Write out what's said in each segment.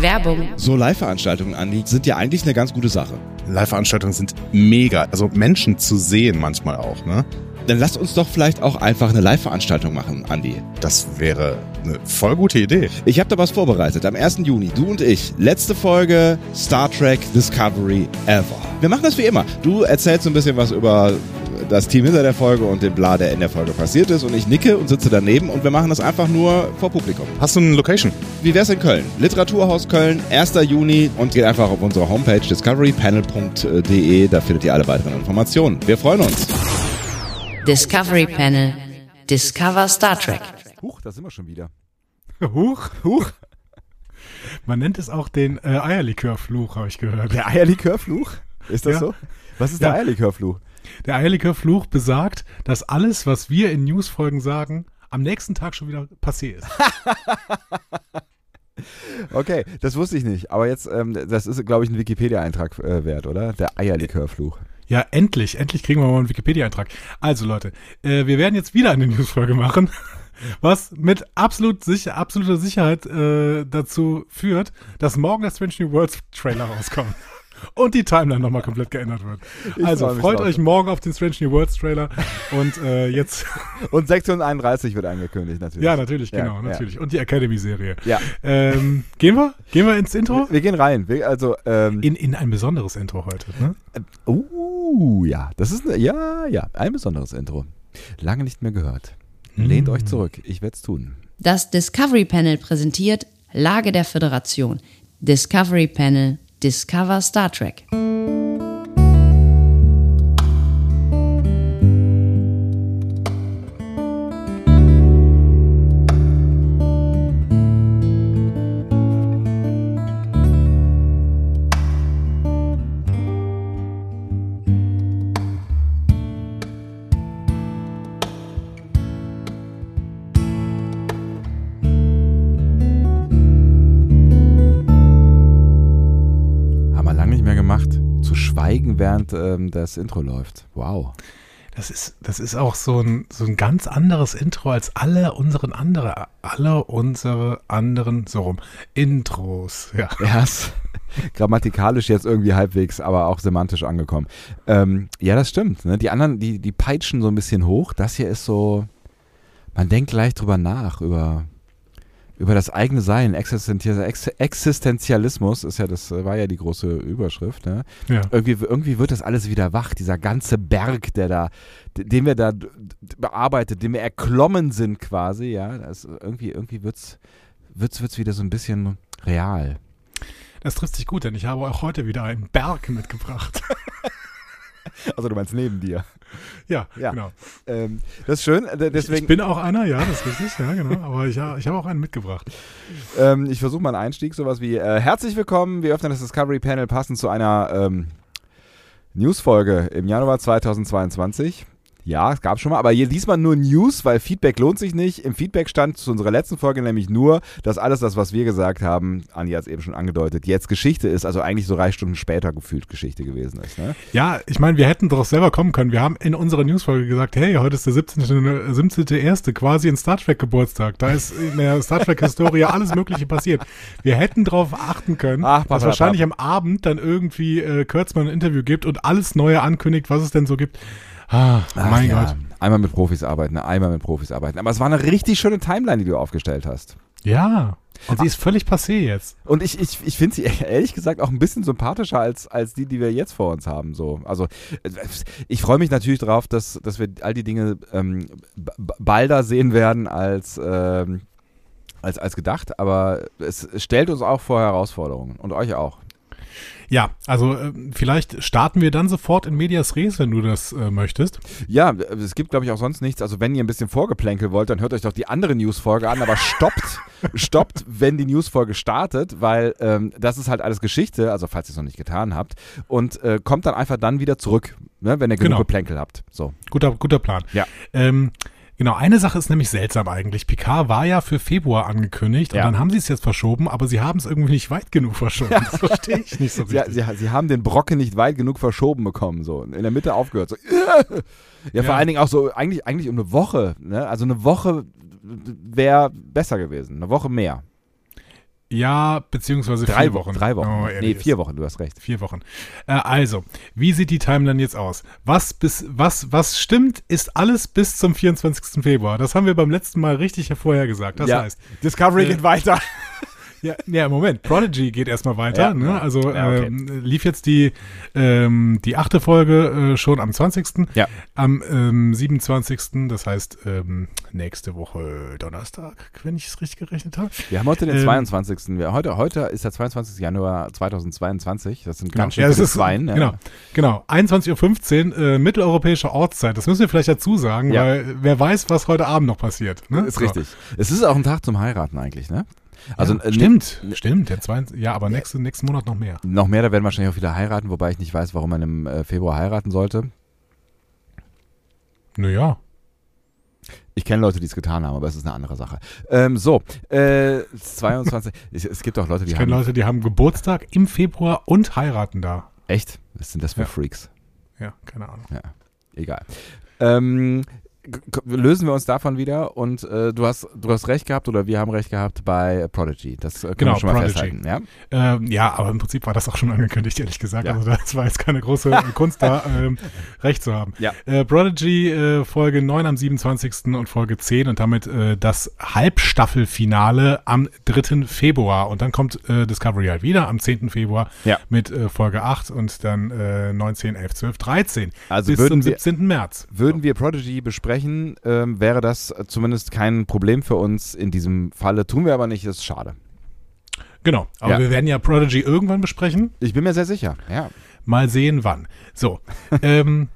Werbung. So Live-Veranstaltungen, Andi, sind ja eigentlich eine ganz gute Sache. Live-Veranstaltungen sind mega. Also Menschen zu sehen manchmal auch, ne? Dann lasst uns doch vielleicht auch einfach eine Live-Veranstaltung machen, Andi. Das wäre eine voll gute Idee. Ich habe da was vorbereitet. Am 1. Juni, du und ich. Letzte Folge Star Trek Discovery Ever. Wir machen das wie immer. Du erzählst so ein bisschen was über das Team hinter der Folge und den Bla, der in der Folge passiert ist. Und ich nicke und sitze daneben und wir machen das einfach nur vor Publikum. Hast du eine Location? Wie wär's in Köln? Literaturhaus Köln, 1. Juni und geht einfach auf unsere Homepage discoverypanel.de. Da findet ihr alle weiteren Informationen. Wir freuen uns. Discovery Panel. Discover Star Trek. Huch, da sind wir schon wieder. Huch, huch. Man nennt es auch den äh, Eierlikörfluch, habe ich gehört. Der Eierlikörfluch? Ist das Ja. so? Was ist Ja. der Eierlikörfluch? Der Eierlikörfluch besagt, dass alles, was wir in Newsfolgen sagen, am nächsten Tag schon wieder passé ist. Okay, das wusste ich nicht. Aber jetzt, ähm, das ist, glaube ich, ein Wikipedia-Eintrag äh, wert, oder? Der Eierlikörfluch. Ja, endlich, endlich kriegen wir mal einen Wikipedia-Eintrag. Also Leute, äh, wir werden jetzt wieder eine Newsfolge machen, was mit absolut sicher, absoluter Sicherheit äh, dazu führt, dass morgen der Strange New Worlds Trailer rauskommt. Und die Timeline nochmal komplett geändert wird. also freu mich freut drauf. euch morgen auf den Strange New Worlds Trailer. Und äh, jetzt, Und Sektion 31 wird angekündigt, natürlich. ja, natürlich, Ja, genau, ja. natürlich. Und die Academy-Serie. Ja. Ähm, gehen wir? Gehen wir ins Intro? Wir gehen rein. Wir, also, ähm, In, in ein besonderes Intro heute. Ne? uh, ja, das ist, eine, ja, ja, ein besonderes Intro. Lange nicht mehr gehört. Lehnt Mm. euch zurück. Ich werde es tun. Das Discovery Panel präsentiert Lage der Föderation. Discovery Panel. Discover Star Trek. Während ähm, das Intro läuft. Wow. Das ist, das ist auch so ein, so ein ganz anderes Intro als alle unseren andere, alle unsere anderen, so rum, Intros. Ja. Ist grammatikalisch jetzt irgendwie halbwegs, aber auch semantisch angekommen. Ähm, ja, das stimmt. Ne? Die anderen, die, die peitschen so ein bisschen hoch. Das hier ist so, man denkt gleich drüber nach, über, über das eigene Sein. Existenzial, Ex Existenzialismus ist ja, das war ja die große Überschrift. Ne? ja. Irgendwie, irgendwie wird das alles wieder wach, dieser ganze Berg, der da, den wir da bearbeitet, den wir erklommen sind quasi, ja. Das, irgendwie, irgendwie wird's, wird's, wird's wieder so ein bisschen real. Das trifft sich gut, denn ich habe auch heute wieder einen Berg mitgebracht. Also du meinst neben dir. ja, Ja. genau. Ähm, das ist schön, äh, Ich deswegen, bin auch einer, ja, das ist richtig, ja, genau. Aber ich, ich habe auch einen mitgebracht. ähm, ich versuche mal einen Einstieg, sowas wie, äh, herzlich willkommen, wir öffnen das Discovery Panel passend zu einer ähm, Newsfolge im Januar 2022. Ja, es gab schon mal, aber hier diesmal nur News, weil Feedback lohnt sich nicht. Im Feedback stand zu unserer letzten Folge nämlich nur, dass alles das, was wir gesagt haben, Andi hat es eben schon angedeutet, jetzt Geschichte ist, also eigentlich so drei Stunden später gefühlt Geschichte gewesen ist. Ne? Ja, ich meine, wir hätten doch selber kommen können. Wir haben in unserer Newsfolge gesagt, hey, heute ist der 17. 17.1. quasi ein Star Trek Geburtstag. Da ist in der Star Trek Historie alles Mögliche passiert. Wir hätten darauf achten können, Ach, dass wahrscheinlich am Abend dann irgendwie äh, Kurtzmann ein Interview gibt und alles Neue ankündigt, was es denn so gibt. Ah, Ach mein ja, Gott. Einmal mit Profis arbeiten, einmal mit Profis arbeiten. Aber es war eine richtig schöne Timeline, die du aufgestellt hast. Ja. Und sie ist völlig passé jetzt. Und ich, ich, ich finde sie ehrlich gesagt auch ein bisschen sympathischer als, als die, die wir jetzt vor uns haben. So. Also äh, ich freue mich natürlich darauf, dass, dass wir all die Dinge ähm, balder sehen werden als, ähm, als, als gedacht. Aber es stellt uns auch vor Herausforderungen und euch auch. Ja, also äh, vielleicht starten wir dann sofort in Medias Res, wenn du das äh, möchtest. Ja, es gibt, glaube ich, auch sonst nichts. Also, wenn ihr ein bisschen Vorgeplänkel wollt, dann hört euch doch die andere Newsfolge an, aber stoppt, stoppt, wenn die Newsfolge startet, weil ähm, das ist halt alles Geschichte, also falls ihr es noch nicht getan habt, und äh, kommt dann einfach dann wieder zurück, ne, wenn ihr genug Genau. Geplänkel habt. So. Guter, guter Plan. Ja. Ähm, genau, eine Sache ist nämlich seltsam eigentlich. Picard war ja für Februar angekündigt Ja. und dann haben sie es jetzt verschoben, aber sie haben es irgendwie nicht weit genug verschoben. Das verstehe ich nicht so Sie, richtig. sie, sie haben den Brocken nicht weit genug verschoben bekommen, so. In der Mitte aufgehört. So. Ja, vor Ja. allen Dingen auch so, eigentlich, eigentlich um eine Woche, ne? Also eine Woche wäre besser gewesen. Eine Woche mehr. Ja, beziehungsweise Drei vier Wochen. Drei Wochen. Oh, nee, vier Wochen, du hast recht. Vier Wochen. Äh, also, wie sieht die Timeline jetzt aus? Was bis, was, was stimmt, ist alles bis zum 24. Februar. Das haben wir beim letzten Mal richtig vorhergesagt. Das ja. heißt, Discovery äh, geht weiter. Ja, ja, Moment. Prodigy geht erstmal weiter. Ja, ne? Also Ja, okay. ähm, lief jetzt die, ähm, die achte Folge äh, schon am 20. Ja. Am ähm, 27. Das heißt ähm, nächste Woche Donnerstag, wenn ich es richtig gerechnet habe. Wir haben heute den Ähm, 22. Wir, heute, heute ist der 22. Januar 2022. Das sind Genau. ganz schön Ja, ist, Zweien. ja. genau, genau. 21.15 Uhr, äh, mitteleuropäische Ortszeit. Das müssen wir vielleicht dazu sagen, weil wer weiß, was heute Abend noch passiert. Ne? Ist So. richtig. Es ist auch ein Tag zum Heiraten eigentlich, ne? Also ja, äh, stimmt, stimmt. Der 22, ja, aber nächste, nächsten Monat noch mehr. Noch mehr, da werden wahrscheinlich auch wieder heiraten, wobei ich nicht weiß, warum man im äh, Februar heiraten sollte. Naja. Ich kenne Leute, die es getan haben, aber es ist eine andere Sache. Ähm, so, äh, 22. es, es gibt auch Leute, die Ich haben. kenne Leute, die haben Geburtstag im Februar und heiraten da. Echt? Was sind das für Ja. Freaks? Ja, keine Ahnung. Ja, egal. Ähm, lösen wir uns davon wieder und äh, du hast du hast recht gehabt oder wir haben recht gehabt bei Prodigy. Das äh, können Genau, wir schon mal Prodigy. festhalten. Ja? Ähm, ja, aber im Prinzip war das auch schon angekündigt, ehrlich gesagt. Ja. Also das war jetzt keine große Kunst, da ähm, recht zu haben. Ja. Äh, Prodigy äh, Folge 9 am 27. und Folge 10 und damit äh, das Halbstaffelfinale am 3. Februar. Und dann kommt äh, Discovery halt wieder am 10. Februar Ja. mit Folge 8 und dann äh, 19, 11, 12, 13 Also bis zum wir- 17. März. Würden wir Prodigy besprechen, ähm, wäre das zumindest kein Problem für uns in diesem Falle. Tun wir aber nicht, das ist schade. Genau, aber Ja. wir werden ja Prodigy irgendwann besprechen. Ich bin mir sehr sicher. Ja. Mal sehen, wann. So, ähm,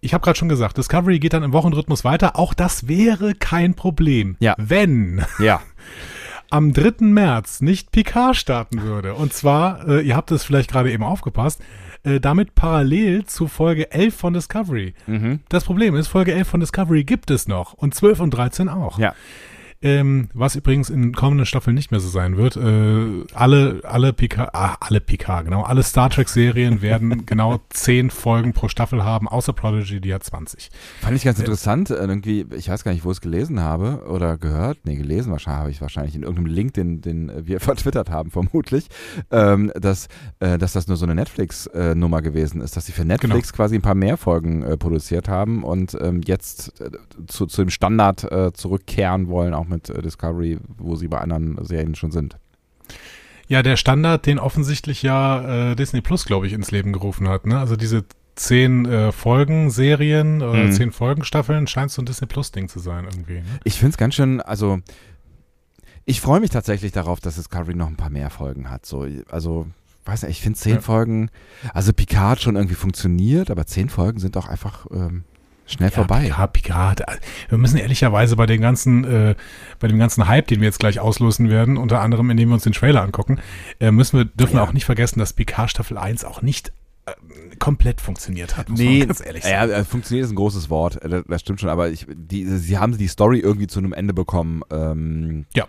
ich habe gerade schon gesagt, Discovery geht dann im Wochenrhythmus weiter. Auch das wäre kein Problem, Ja. wenn Ja. am 3. März nicht Picard starten würde. Und zwar, äh, ihr habt es vielleicht gerade eben aufgepasst, äh, damit parallel zu Folge 11 von Discovery. Mhm. Das Problem ist, Folge 11 von Discovery gibt es noch und 12 und 13 auch. Ja. Ähm, was übrigens in kommenden Staffeln nicht mehr so sein wird. Äh, alle, alle Picard, ah, alle Picard, genau, alle Star Trek Serien werden genau 10 Folgen pro Staffel haben, außer Prodigy, die hat 20. Fand ich ganz interessant. äh, Irgendwie, ich weiß gar nicht, wo ich es gelesen habe oder gehört. Nee, gelesen wahrscheinlich habe ich wahrscheinlich in irgendeinem Link, den, den äh, wir vertwittert haben, vermutlich, ähm, dass, äh, dass das nur so eine Netflix-Nummer gewesen ist, dass sie für Netflix quasi ein paar mehr Folgen äh, produziert haben und ähm, jetzt äh, zu, zu dem Standard äh, zurückkehren wollen, auch mit äh, Discovery, wo sie bei anderen Serien schon sind. Ja, der Standard, den offensichtlich ja äh, Disney Plus, glaube ich, ins Leben gerufen hat. Ne? Also diese 10 äh, Folgen Serien oder Mhm. 10 Folgen Staffeln scheint so ein Disney Plus Ding zu sein irgendwie. Ne? Ich finde es ganz schön, also ich freue mich tatsächlich darauf, dass Discovery noch ein paar mehr Folgen hat. So, also, weiß nicht, ich finde zehn Ja. Folgen, also Picard schon irgendwie funktioniert, aber zehn Folgen sind doch einfach ähm, schnell Ja, vorbei. Picard, Picard. Wir müssen ehrlicherweise bei den ganzen, äh, bei dem ganzen Hype, den wir jetzt gleich auslosen werden, unter anderem, indem wir uns den Trailer angucken, äh, müssen wir, dürfen wir Ja. auch nicht vergessen, dass Picard Staffel 1 auch nicht äh, komplett funktioniert hat, muss Nee, man ganz ehrlich ja, sagen. äh, funktioniert ist ein großes Wort, äh, das, das stimmt schon, aber ich, die, sie haben die Story irgendwie zu einem Ende bekommen. Ähm, Ja.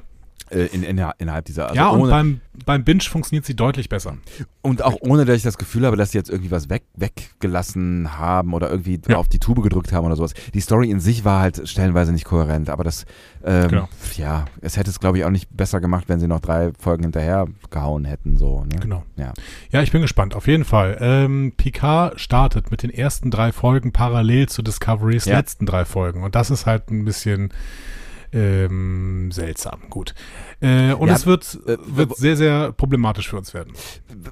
Äh, In, in, innerhalb dieser. Also ja, und ohne, beim, beim Binge funktioniert sie deutlich besser. Und auch ohne, dass ich das Gefühl habe, dass sie jetzt irgendwie was weg, weggelassen haben oder irgendwie Ja. auf die Tube gedrückt haben oder sowas. Die Story in sich war halt stellenweise nicht kohärent, aber das, ähm, Genau. ja, es hätte es, glaube ich, auch nicht besser gemacht, wenn sie noch drei Folgen hinterher gehauen hätten, so, ne? Genau. Ja. Ja, ich bin gespannt, auf jeden Fall. Ähm, Picard startet mit den ersten drei Folgen parallel zu Discoverys Ja. letzten drei Folgen. Und das ist halt ein bisschen ähm, seltsam. Gut. Äh, und Ja, es wird, äh, wird sehr, sehr problematisch für uns werden.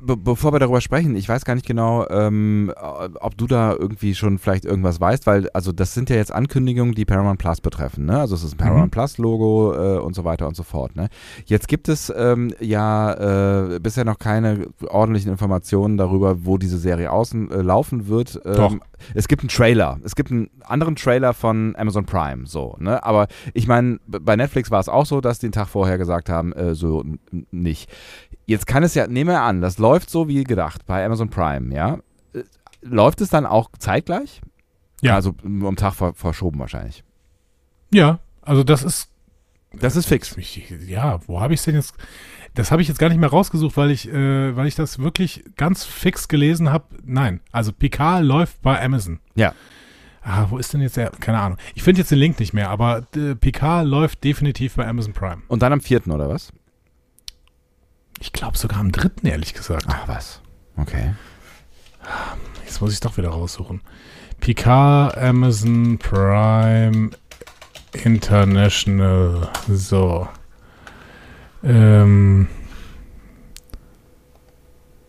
Be bevor wir darüber sprechen, ich weiß gar nicht genau, ähm, ob du da irgendwie schon vielleicht irgendwas weißt, weil, also das sind ja jetzt Ankündigungen, die Paramount Plus betreffen, ne? Also es ist ein Paramount Mhm. Plus Logo äh, und so weiter und so fort, ne? Jetzt gibt es ähm, ja äh, bisher noch keine ordentlichen Informationen darüber, wo diese Serie außen äh, laufen wird. Ähm, Doch. Es gibt einen Trailer, es gibt einen anderen Trailer von Amazon Prime, so, ne? Aber ich meine, bei Netflix war es auch so, dass die den Tag vorher gesagt haben, äh, so nicht. Jetzt kann es ja, nehmen wir an, das läuft so wie gedacht bei Amazon Prime, ja. Äh, Läuft es dann auch zeitgleich? Ja. Also am Tag ver verschoben wahrscheinlich. Ja, also das ist. Das ist fix. Ich, ja, wo habe ich es denn jetzt? Das habe ich jetzt gar nicht mehr rausgesucht, weil ich, äh, weil ich das wirklich ganz fix gelesen habe. Nein, also Picard läuft bei Amazon. Ja. Ah, wo ist denn jetzt der? Keine Ahnung. Ich finde jetzt den Link nicht mehr, aber äh, Picard läuft definitiv bei Amazon Prime. Und dann am vierten oder was? glaube sogar am dritten, ehrlich gesagt. Ach was. Okay. Jetzt muss ich doch wieder raussuchen. Picard, Amazon Prime, International. So. Ähm.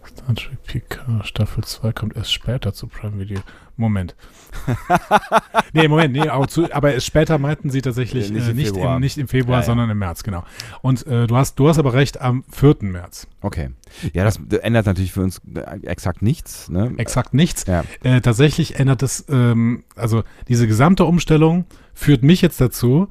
Star Trek Picard Staffel 2 kommt erst später zu Prime Video. Moment. nee, Moment, nee, aber, zu, aber später meinten sie tatsächlich Nicht äh, im nicht, Februar. im, nicht im Februar, Ja, ja. sondern im März, genau. Und äh, du, hast, du hast aber recht, am 4. März. Okay. Ja, das ändert natürlich für uns äh, exakt nichts. Ne? Exakt nichts. Ja. Äh, tatsächlich ändert es, ähm, also diese gesamte Umstellung führt mich jetzt dazu,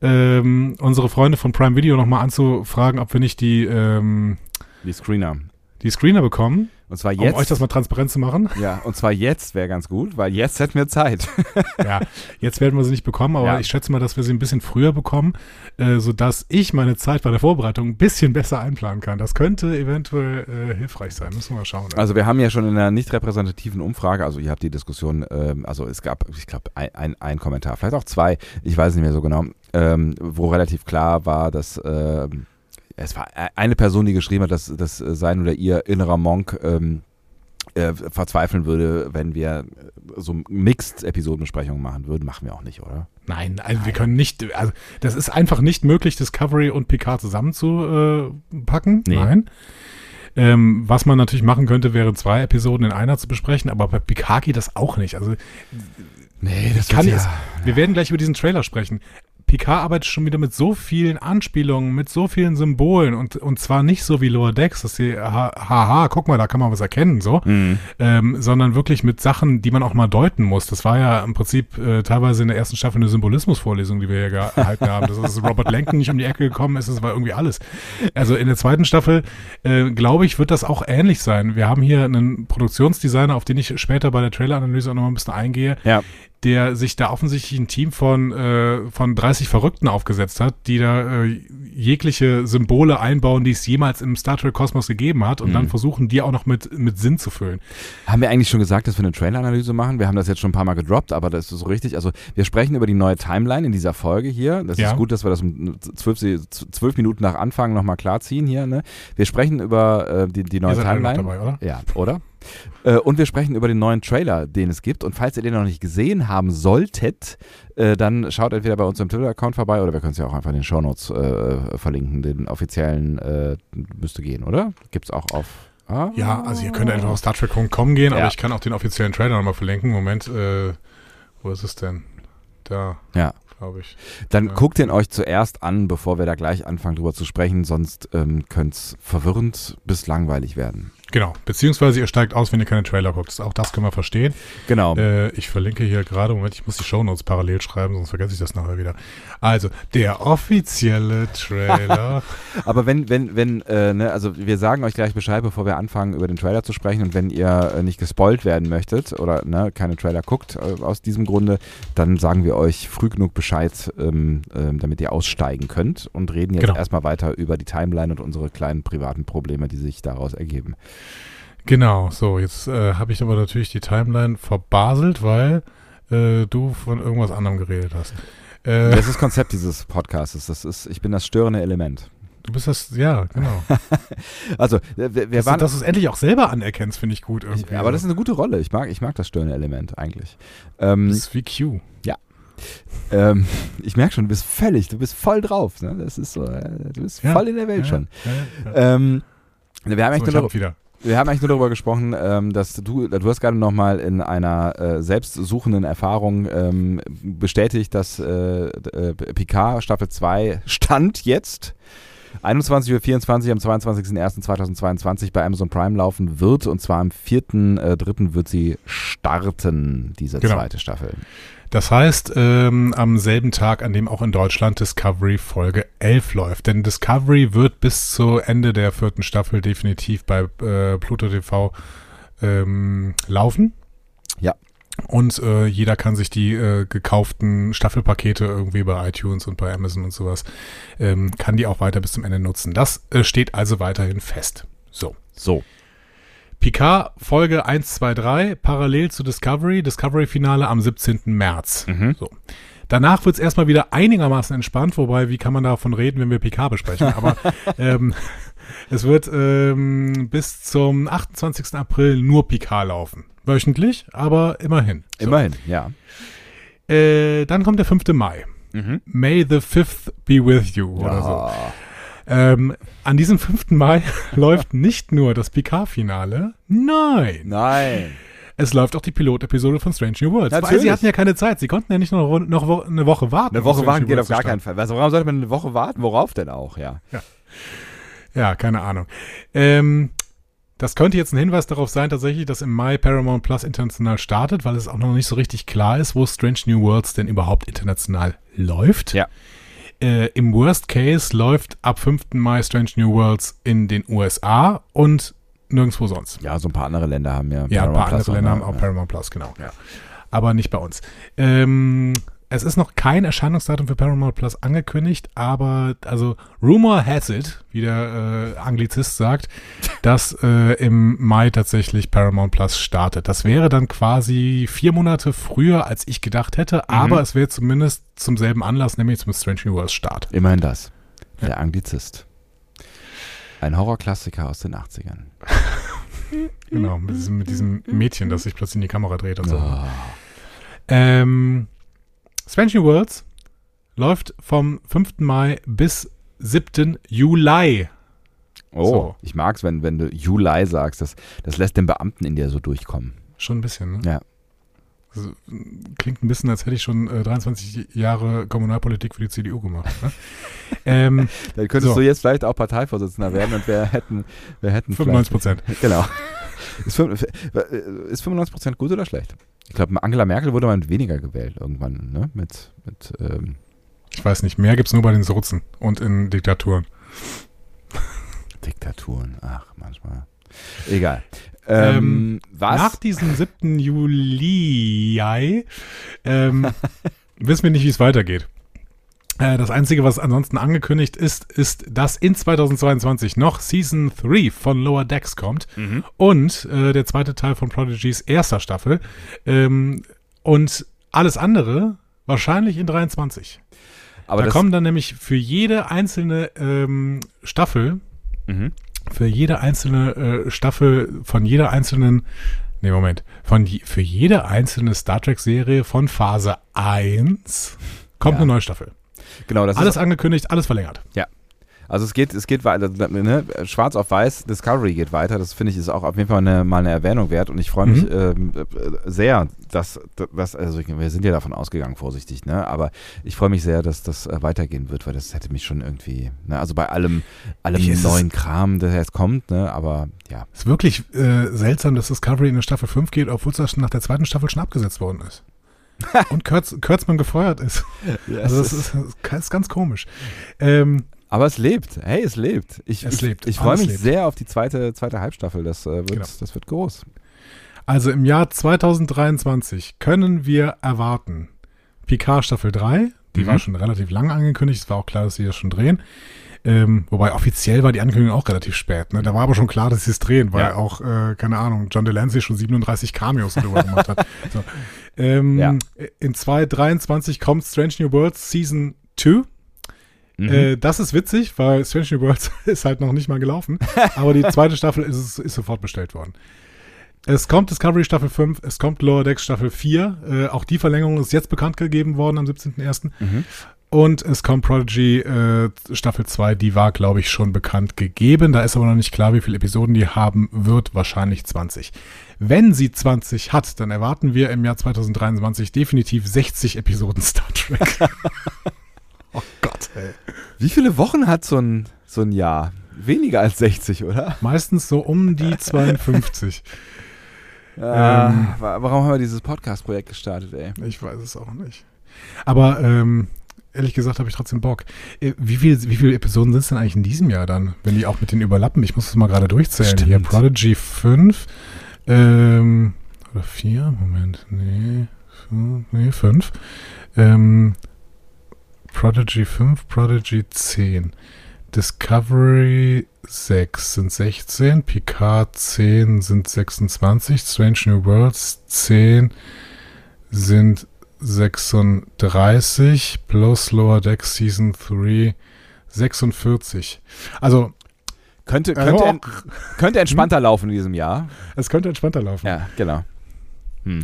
ähm, unsere Freunde von Prime Video nochmal anzufragen, ob wir nicht die, ähm, Die Screener. die Screener bekommen, Und zwar um jetzt. euch das mal transparent zu machen. ja, und zwar jetzt wäre ganz gut, weil jetzt hätten wir Zeit. ja, jetzt werden wir sie nicht bekommen, aber Ja. ich schätze mal, dass wir sie ein bisschen früher bekommen, äh, sodass ich meine Zeit bei der Vorbereitung ein bisschen besser einplanen kann. Das könnte eventuell äh, hilfreich sein. Müssen wir mal schauen. Also wir haben ja schon in einer nicht repräsentativen Umfrage, also ihr habt die Diskussion, ähm, also es gab, ich glaube, ein, ein, ein Kommentar, vielleicht auch zwei, ich weiß nicht mehr so genau, ähm, wo relativ klar war, dass ähm, es war e- eine Person, die geschrieben hat, dass, dass sein oder ihr innerer Monk ähm, äh, verzweifeln würde, wenn wir äh, so Mixed-Episodenbesprechungen machen würden. Machen wir auch nicht, oder? Nein, also wir können nicht, also das ist einfach nicht möglich, Discovery und Picard zusammenzupacken. Nee. Nein. Ähm, was man natürlich machen könnte, wäre zwei Episoden in einer zu besprechen, aber bei Picard geht das auch nicht. Also Nee, das kann es. Wir werden gleich über diesen Trailer sprechen. Picard arbeitet schon wieder mit so vielen Anspielungen, mit so vielen Symbolen und, und zwar nicht so wie Lower Decks, dass sie, ha- haha, guck mal, da kann man was erkennen, so, Mhm. ähm, sondern wirklich mit Sachen, die man auch mal deuten muss. Das war ja im Prinzip äh, teilweise in der ersten Staffel eine Symbolismusvorlesung, die wir hier gehalten haben. Das ist Robert Lenken nicht um die Ecke gekommen ist, das war irgendwie alles. Also in der zweiten Staffel, äh, glaube ich, wird das auch ähnlich sein. Wir haben hier einen Produktionsdesigner, auf den ich später bei der Traileranalyse auch noch mal ein bisschen eingehe, Ja. Der sich da offensichtlich ein Team von, äh, von 30 Verrückten aufgesetzt hat, die da äh, jegliche Symbole einbauen, die es jemals im Star Trek Kosmos gegeben hat und Mhm. dann versuchen, die auch noch mit, mit Sinn zu füllen. Haben wir eigentlich schon gesagt, dass wir eine Trailer-Analyse machen? Wir haben das jetzt schon ein paar Mal gedroppt, aber das ist so richtig. Also wir sprechen über die neue Timeline in dieser Folge hier. Das Ja. ist gut, dass wir das um zwölf, zwölf Minuten nach Anfang nochmal klarziehen hier. Ne? Wir sprechen über äh, die, die neue Ihr seid alle noch Timeline. dabei, oder? Ja, oder? Äh, und wir sprechen über den neuen Trailer, den es gibt. Und falls ihr den noch nicht gesehen haben solltet, äh, dann schaut entweder bei uns im Twitter-Account vorbei oder wir können es ja auch einfach in den Shownotes äh, verlinken. Den offiziellen äh, müsste gehen, oder? Gibt es auch auf. Ah, Ja, also ihr könnt einfach auf Star Trek.com gehen, Ja. aber ich kann auch den offiziellen Trailer nochmal verlinken. Moment, äh, wo ist es denn? Da, Ja. glaube ich. Dann Ja. guckt den euch zuerst an, bevor wir da gleich anfangen drüber zu sprechen, sonst ähm, könnte es verwirrend bis langweilig werden. Genau, beziehungsweise ihr steigt aus, wenn ihr keine Trailer guckt. Auch das können wir verstehen. Genau. Äh, ich verlinke hier gerade, Moment, ich muss die Shownotes parallel schreiben, sonst vergesse ich das nachher wieder. Also, der offizielle Trailer. Aber wenn, wenn, wenn, äh, ne, also wir sagen euch gleich Bescheid, bevor wir anfangen, über den Trailer zu sprechen. Und wenn ihr äh, nicht gespoilt werden möchtet oder ne, keine Trailer guckt äh, aus diesem Grunde, dann sagen wir euch früh genug Bescheid, ähm, ähm, damit ihr aussteigen könnt und reden jetzt Genau. erstmal weiter über die Timeline und unsere kleinen privaten Probleme, die sich daraus ergeben. Genau, so, jetzt äh, habe ich aber natürlich die Timeline verbaselt, weil äh, du von irgendwas anderem geredet hast. Äh, Das ist das Konzept dieses Podcasts. Das ist, ich bin das störende Element. du bist das, ja, genau. Also, wir, wir dass, waren. du- dass du es endlich auch selber anerkennst, finde ich gut ich, irgendwie. aber so. das ist eine gute Rolle. Ich mag, ich mag das störende Element eigentlich. Ähm, das ist wie Q. ähm, ich merke schon, du bist völlig, du bist voll drauf. Ne? Das ist so, äh, du bist Ja. voll in der Welt Ja, schon. Ja, ja. Ähm, wir, haben So, eigentlich ich hab wieder. Wir haben eigentlich nur darüber gesprochen, ähm, dass du, du hast gerade nochmal in einer äh, selbstsuchenden Erfahrung ähm, bestätigt, dass äh, äh, Picard Staffel 2 Stand jetzt 21.24 Uhr am 22.01.2022 bei Amazon Prime laufen wird und zwar am 4.3. wird sie starten, diese Genau. zweite Staffel. Das heißt, ähm, am selben Tag, an dem auch in Deutschland Discovery Folge 11 läuft. Denn Discovery wird bis zu Ende der vierten Staffel definitiv bei äh, Pluto TV ähm, laufen. Ja. Und äh, jeder kann sich die äh, gekauften Staffelpakete irgendwie bei iTunes und bei Amazon und sowas, ähm, kann die auch weiter bis zum Ende nutzen. Das äh, steht also weiterhin fest. So. So. Picard Folge 1, 2, 3, parallel zu Discovery, Discovery-Finale am 17. März. Mhm. So. Danach wird es erstmal wieder einigermaßen entspannt, wobei, wie kann man davon reden, wenn wir Picard besprechen? Aber ähm, Es wird ähm, bis zum 28. April nur Picard laufen. Wöchentlich, aber immerhin. So. Immerhin, ja. Äh, dann kommt der 5. Mai. Mhm. May the 5th be with you oder so. Ähm, an diesem 5. Mai läuft nicht nur das Picard-Finale, nein, Nein. es läuft auch die Pilotepisode von Strange New Worlds. Weil Natürlich. sie hatten ja keine Zeit. Sie konnten ja nicht noch, noch wo- eine Woche warten. Eine Woche warten geht auf gar keinen Fall. Was, warum sollte man eine Woche warten? Worauf denn auch, ja? Ja, keine Ahnung. Ähm, das könnte jetzt ein Hinweis darauf sein, tatsächlich, dass im Mai Paramount Plus international startet, weil es auch noch nicht so richtig klar ist, wo Strange New Worlds denn überhaupt international läuft. Ja. Äh, Im Worst Case läuft ab 5. Mai Strange New Worlds in den USA und nirgendwo sonst. Ja, so ein paar andere Länder haben ja. Ja, ein Paramount paar Plus andere Länder haben auch Ja. Paramount Plus, genau. Aber nicht bei uns. Ähm, es ist noch kein Erscheinungsdatum für Paramount Plus angekündigt, aber also Rumor has it, wie der äh, Anglizist sagt, dass äh, im Mai tatsächlich Paramount Plus startet. Das wäre dann quasi vier Monate früher, als ich gedacht hätte, aber es wäre zumindest zum selben Anlass, nämlich zum Strange New Worlds Start. Immerhin das. Der Anglizist. Ein Horrorklassiker aus den 80ern. Genau, mit diesem, mit diesem Mädchen, das sich plötzlich in die Kamera dreht und so. Oh. Ähm, Strange Worlds läuft vom 5. Mai bis 7. Juli. Oh, So. ich mag's, wenn, wenn du Juli sagst. Das, das lässt den Beamten in dir so durchkommen. Schon ein bisschen, ne? Ja. Also, klingt ein bisschen, als hätte ich schon äh, 23 Jahre Kommunalpolitik für die CDU gemacht. Ne? ähm, Dann könntest So. du jetzt vielleicht auch Parteivorsitzender werden und wir hätten, wir hätten 95 Prozent. Genau. Ist 95 Prozent gut oder schlecht? Ich glaube, Angela Merkel wurde mal weniger gewählt irgendwann, ne? Mit, mit ähm, Ich weiß nicht, mehr gibt's nur bei den Sozen und in Diktaturen. Diktaturen. Ach, manchmal. Egal. Ähm, was? Nach diesem 7. Juli ähm, wissen wir nicht, wie es weitergeht. Äh, das Einzige, was ansonsten angekündigt ist, ist, dass in 2022 noch Season 3 von Lower Decks kommt Mhm. und äh, der zweite Teil von Prodigys erster Staffel ähm, und alles andere wahrscheinlich in 23. Aber da kommen dann nämlich für jede einzelne ähm, Staffel Mhm. für jede einzelne äh, Staffel von jeder einzelnen, nee, Moment, von je, für jede einzelne Star Trek-Serie von Phase 1 kommt Ja. eine neue Staffel. Genau, das Alles ist, angekündigt, alles verlängert. also es geht, es geht weiter, ne? schwarz auf weiß, Discovery geht weiter, das finde ich ist auch auf jeden Fall eine, mal eine Erwähnung wert und ich freue mich Mhm. äh, sehr, dass, dass, also wir sind ja davon ausgegangen, vorsichtig, ne? aber ich freue mich sehr, dass das äh, weitergehen wird, weil das hätte mich schon irgendwie, ne? also bei allem, allem ist- neuen Kram, der jetzt kommt, ne? aber ja, Es ist wirklich äh, seltsam, dass Discovery in eine Staffel 5 geht, obwohl es nach der zweiten Staffel schon abgesetzt worden ist. Und Kurz, Kurtzman gefeuert ist. Also das ist, das ist ganz komisch. Ähm, Aber es lebt. Hey, es lebt. Ich, Es ich, lebt. ich freue mich lebt. sehr auf die zweite, zweite Halbstaffel. Das, äh, wird, Genau. das wird groß. Also im Jahr 2023 können wir erwarten Picard Staffel 3, die Mhm. war schon relativ lang angekündigt, es war auch klar, dass sie das schon drehen. Ähm, wobei offiziell war die Ankündigung auch relativ spät. Ne? Da war aber schon klar, dass sie es drehen, weil Ja. auch, äh, keine Ahnung, John Delancey schon 37 Cameos darüber gemacht hat. So. Ähm, Ja. In 2023 kommt Strange New Worlds Season 2. Mhm. Äh, das ist witzig, weil Strange New Worlds ist halt noch nicht mal gelaufen. aber die zweite Staffel ist, ist sofort bestellt worden. Es kommt Discovery Staffel 5, es kommt Lower Decks Staffel 4. Äh, auch die Verlängerung ist jetzt bekannt gegeben worden am 17.01. Mhm. Und es kommt Prodigy äh, Staffel 2, die war, glaube ich, schon bekannt gegeben. Da ist aber noch nicht klar, wie viele Episoden die haben wird. Wahrscheinlich 20. Wenn sie 20 hat, dann erwarten wir im Jahr 2023 definitiv 60 Episoden Star Trek. oh Gott, ey. Wie viele Wochen hat so ein, so ein Jahr? Weniger als 60, oder? Meistens so um die 52. Ah, Ähm. wa- warum haben wir dieses Podcast-Projekt gestartet, ey? Ich weiß es auch nicht. Aber ähm, ehrlich gesagt habe ich trotzdem Bock. Äh, Wie, viel, wie viele Episoden sind es denn eigentlich in diesem Jahr dann, wenn die auch mit den überlappen? Ich muss das mal gerade durchzählen. Stimmt. Hier Prodigy 5. Ähm, oder 4? Moment, nee. fünf, Nee, 5. Ähm, Prodigy 5, Prodigy 10. Discovery 6 sind 16, Picard 10 sind 26, Strange New Worlds 10 sind 36 plus Lower Decks Season 3 46. Also könnte, Äh, könnte, oh, en, könnte entspannter laufen in diesem Jahr. es könnte entspannter laufen. Ja, genau. Hm.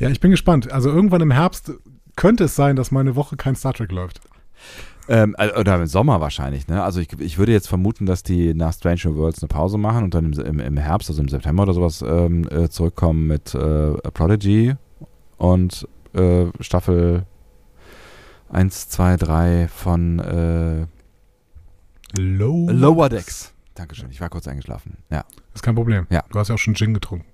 Ja, ich bin gespannt. Also irgendwann im Herbst könnte es sein, dass meine Woche kein Star Trek läuft. Ähm, also- oder im Sommer wahrscheinlich, ne? Also ich, ich würde jetzt vermuten, dass die nach Strange New Worlds eine Pause machen und dann im, im, im Herbst, also im September oder sowas, ähm, äh, zurückkommen mit äh, Prodigy und äh, Staffel 1, 2, 3 von äh, Low. Lower Decks. Dankeschön, ich war kurz eingeschlafen. Ja. Ist kein Problem. Ja. Du hast ja auch schon Gin getrunken.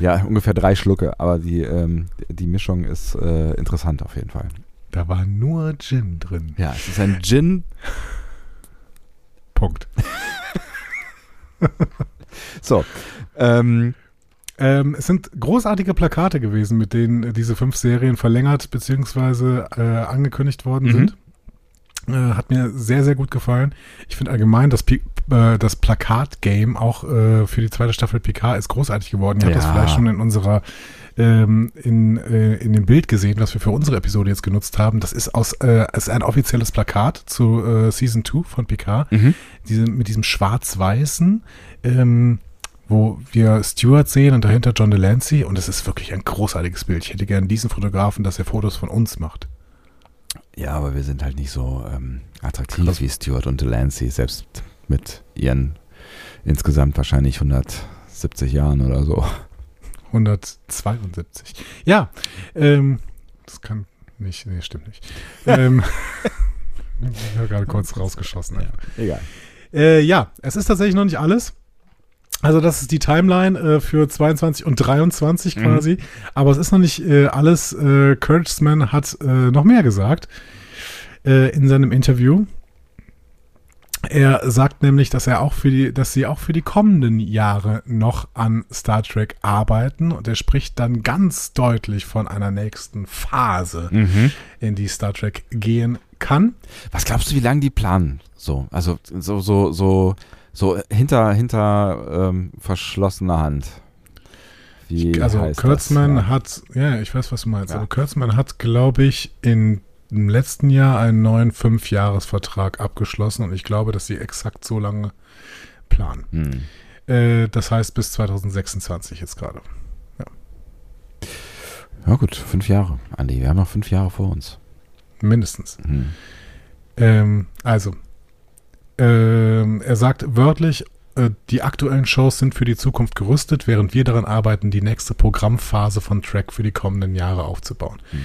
Ja, ungefähr drei Schlucke, aber die, ähm, die Mischung ist äh, interessant auf jeden Fall. Da war nur Gin drin. Ja, es ist ein Gin. Punkt. So. Ähm, Ähm, es sind großartige Plakate gewesen, mit denen äh, diese fünf Serien verlängert bzw. Äh, angekündigt worden Mhm. sind. Äh, hat mir sehr, sehr gut gefallen. Ich finde allgemein, das, äh, das Plakat-Game auch äh, für die zweite Staffel PK ist großartig geworden. Ihr habt das Ja. vielleicht schon in unserer ähm, in, äh, in dem Bild gesehen, was wir für unsere Episode jetzt genutzt haben. Das ist aus äh, ist ein offizielles Plakat zu Season 2 von PK. mhm. Diese, mit diesem schwarz-weißen, ähm, wo wir Stuart sehen und dahinter John Delancey und es ist wirklich ein großartiges Bild. Ich hätte gern diesen Fotografen, dass er Fotos von uns macht. Ja, aber wir sind halt nicht so ähm, attraktiv Krass. wie Stewart und Delancey, selbst mit ihren insgesamt wahrscheinlich 170 Jahren oder so. 172. Ja, ähm, das kann nicht, nee, stimmt nicht. ähm, ich habe gerade kurz rausgeschossen. einfach. Egal. Äh, ja, es ist tatsächlich noch nicht alles. Also das ist die Timeline äh, für 22 und 23 Mhm. quasi. Aber es ist noch nicht äh, alles. Äh, Kurtzman hat äh, noch mehr gesagt äh, in seinem Interview. Er sagt nämlich, dass er auch für die, dass sie auch für die kommenden Jahre noch an Star Trek arbeiten und er spricht dann ganz deutlich von einer nächsten Phase, Mhm. in die Star Trek gehen kann. Was glaubst du, wie lange die planen? So, also so, so, so, so hinter, hinter ähm, verschlossener Hand. Wie also heißt Kurtzman das? Ja. hat, ja, ich weiß, was du meinst. Ja. Also Kurtzman hat, glaube ich, in, im letzten Jahr einen neuen Fünfjahresvertrag abgeschlossen und ich glaube, dass sie exakt so lange planen. Hm. Äh, das heißt bis 2026 jetzt gerade. Ja gut, fünf Jahre, Andi. Wir haben noch fünf Jahre vor uns. Mindestens. Hm. Ähm, also, ähm, er sagt wörtlich, äh, die aktuellen Shows sind für die Zukunft gerüstet, während wir daran arbeiten, die nächste Programmphase von Track für die kommenden Jahre aufzubauen. Hm.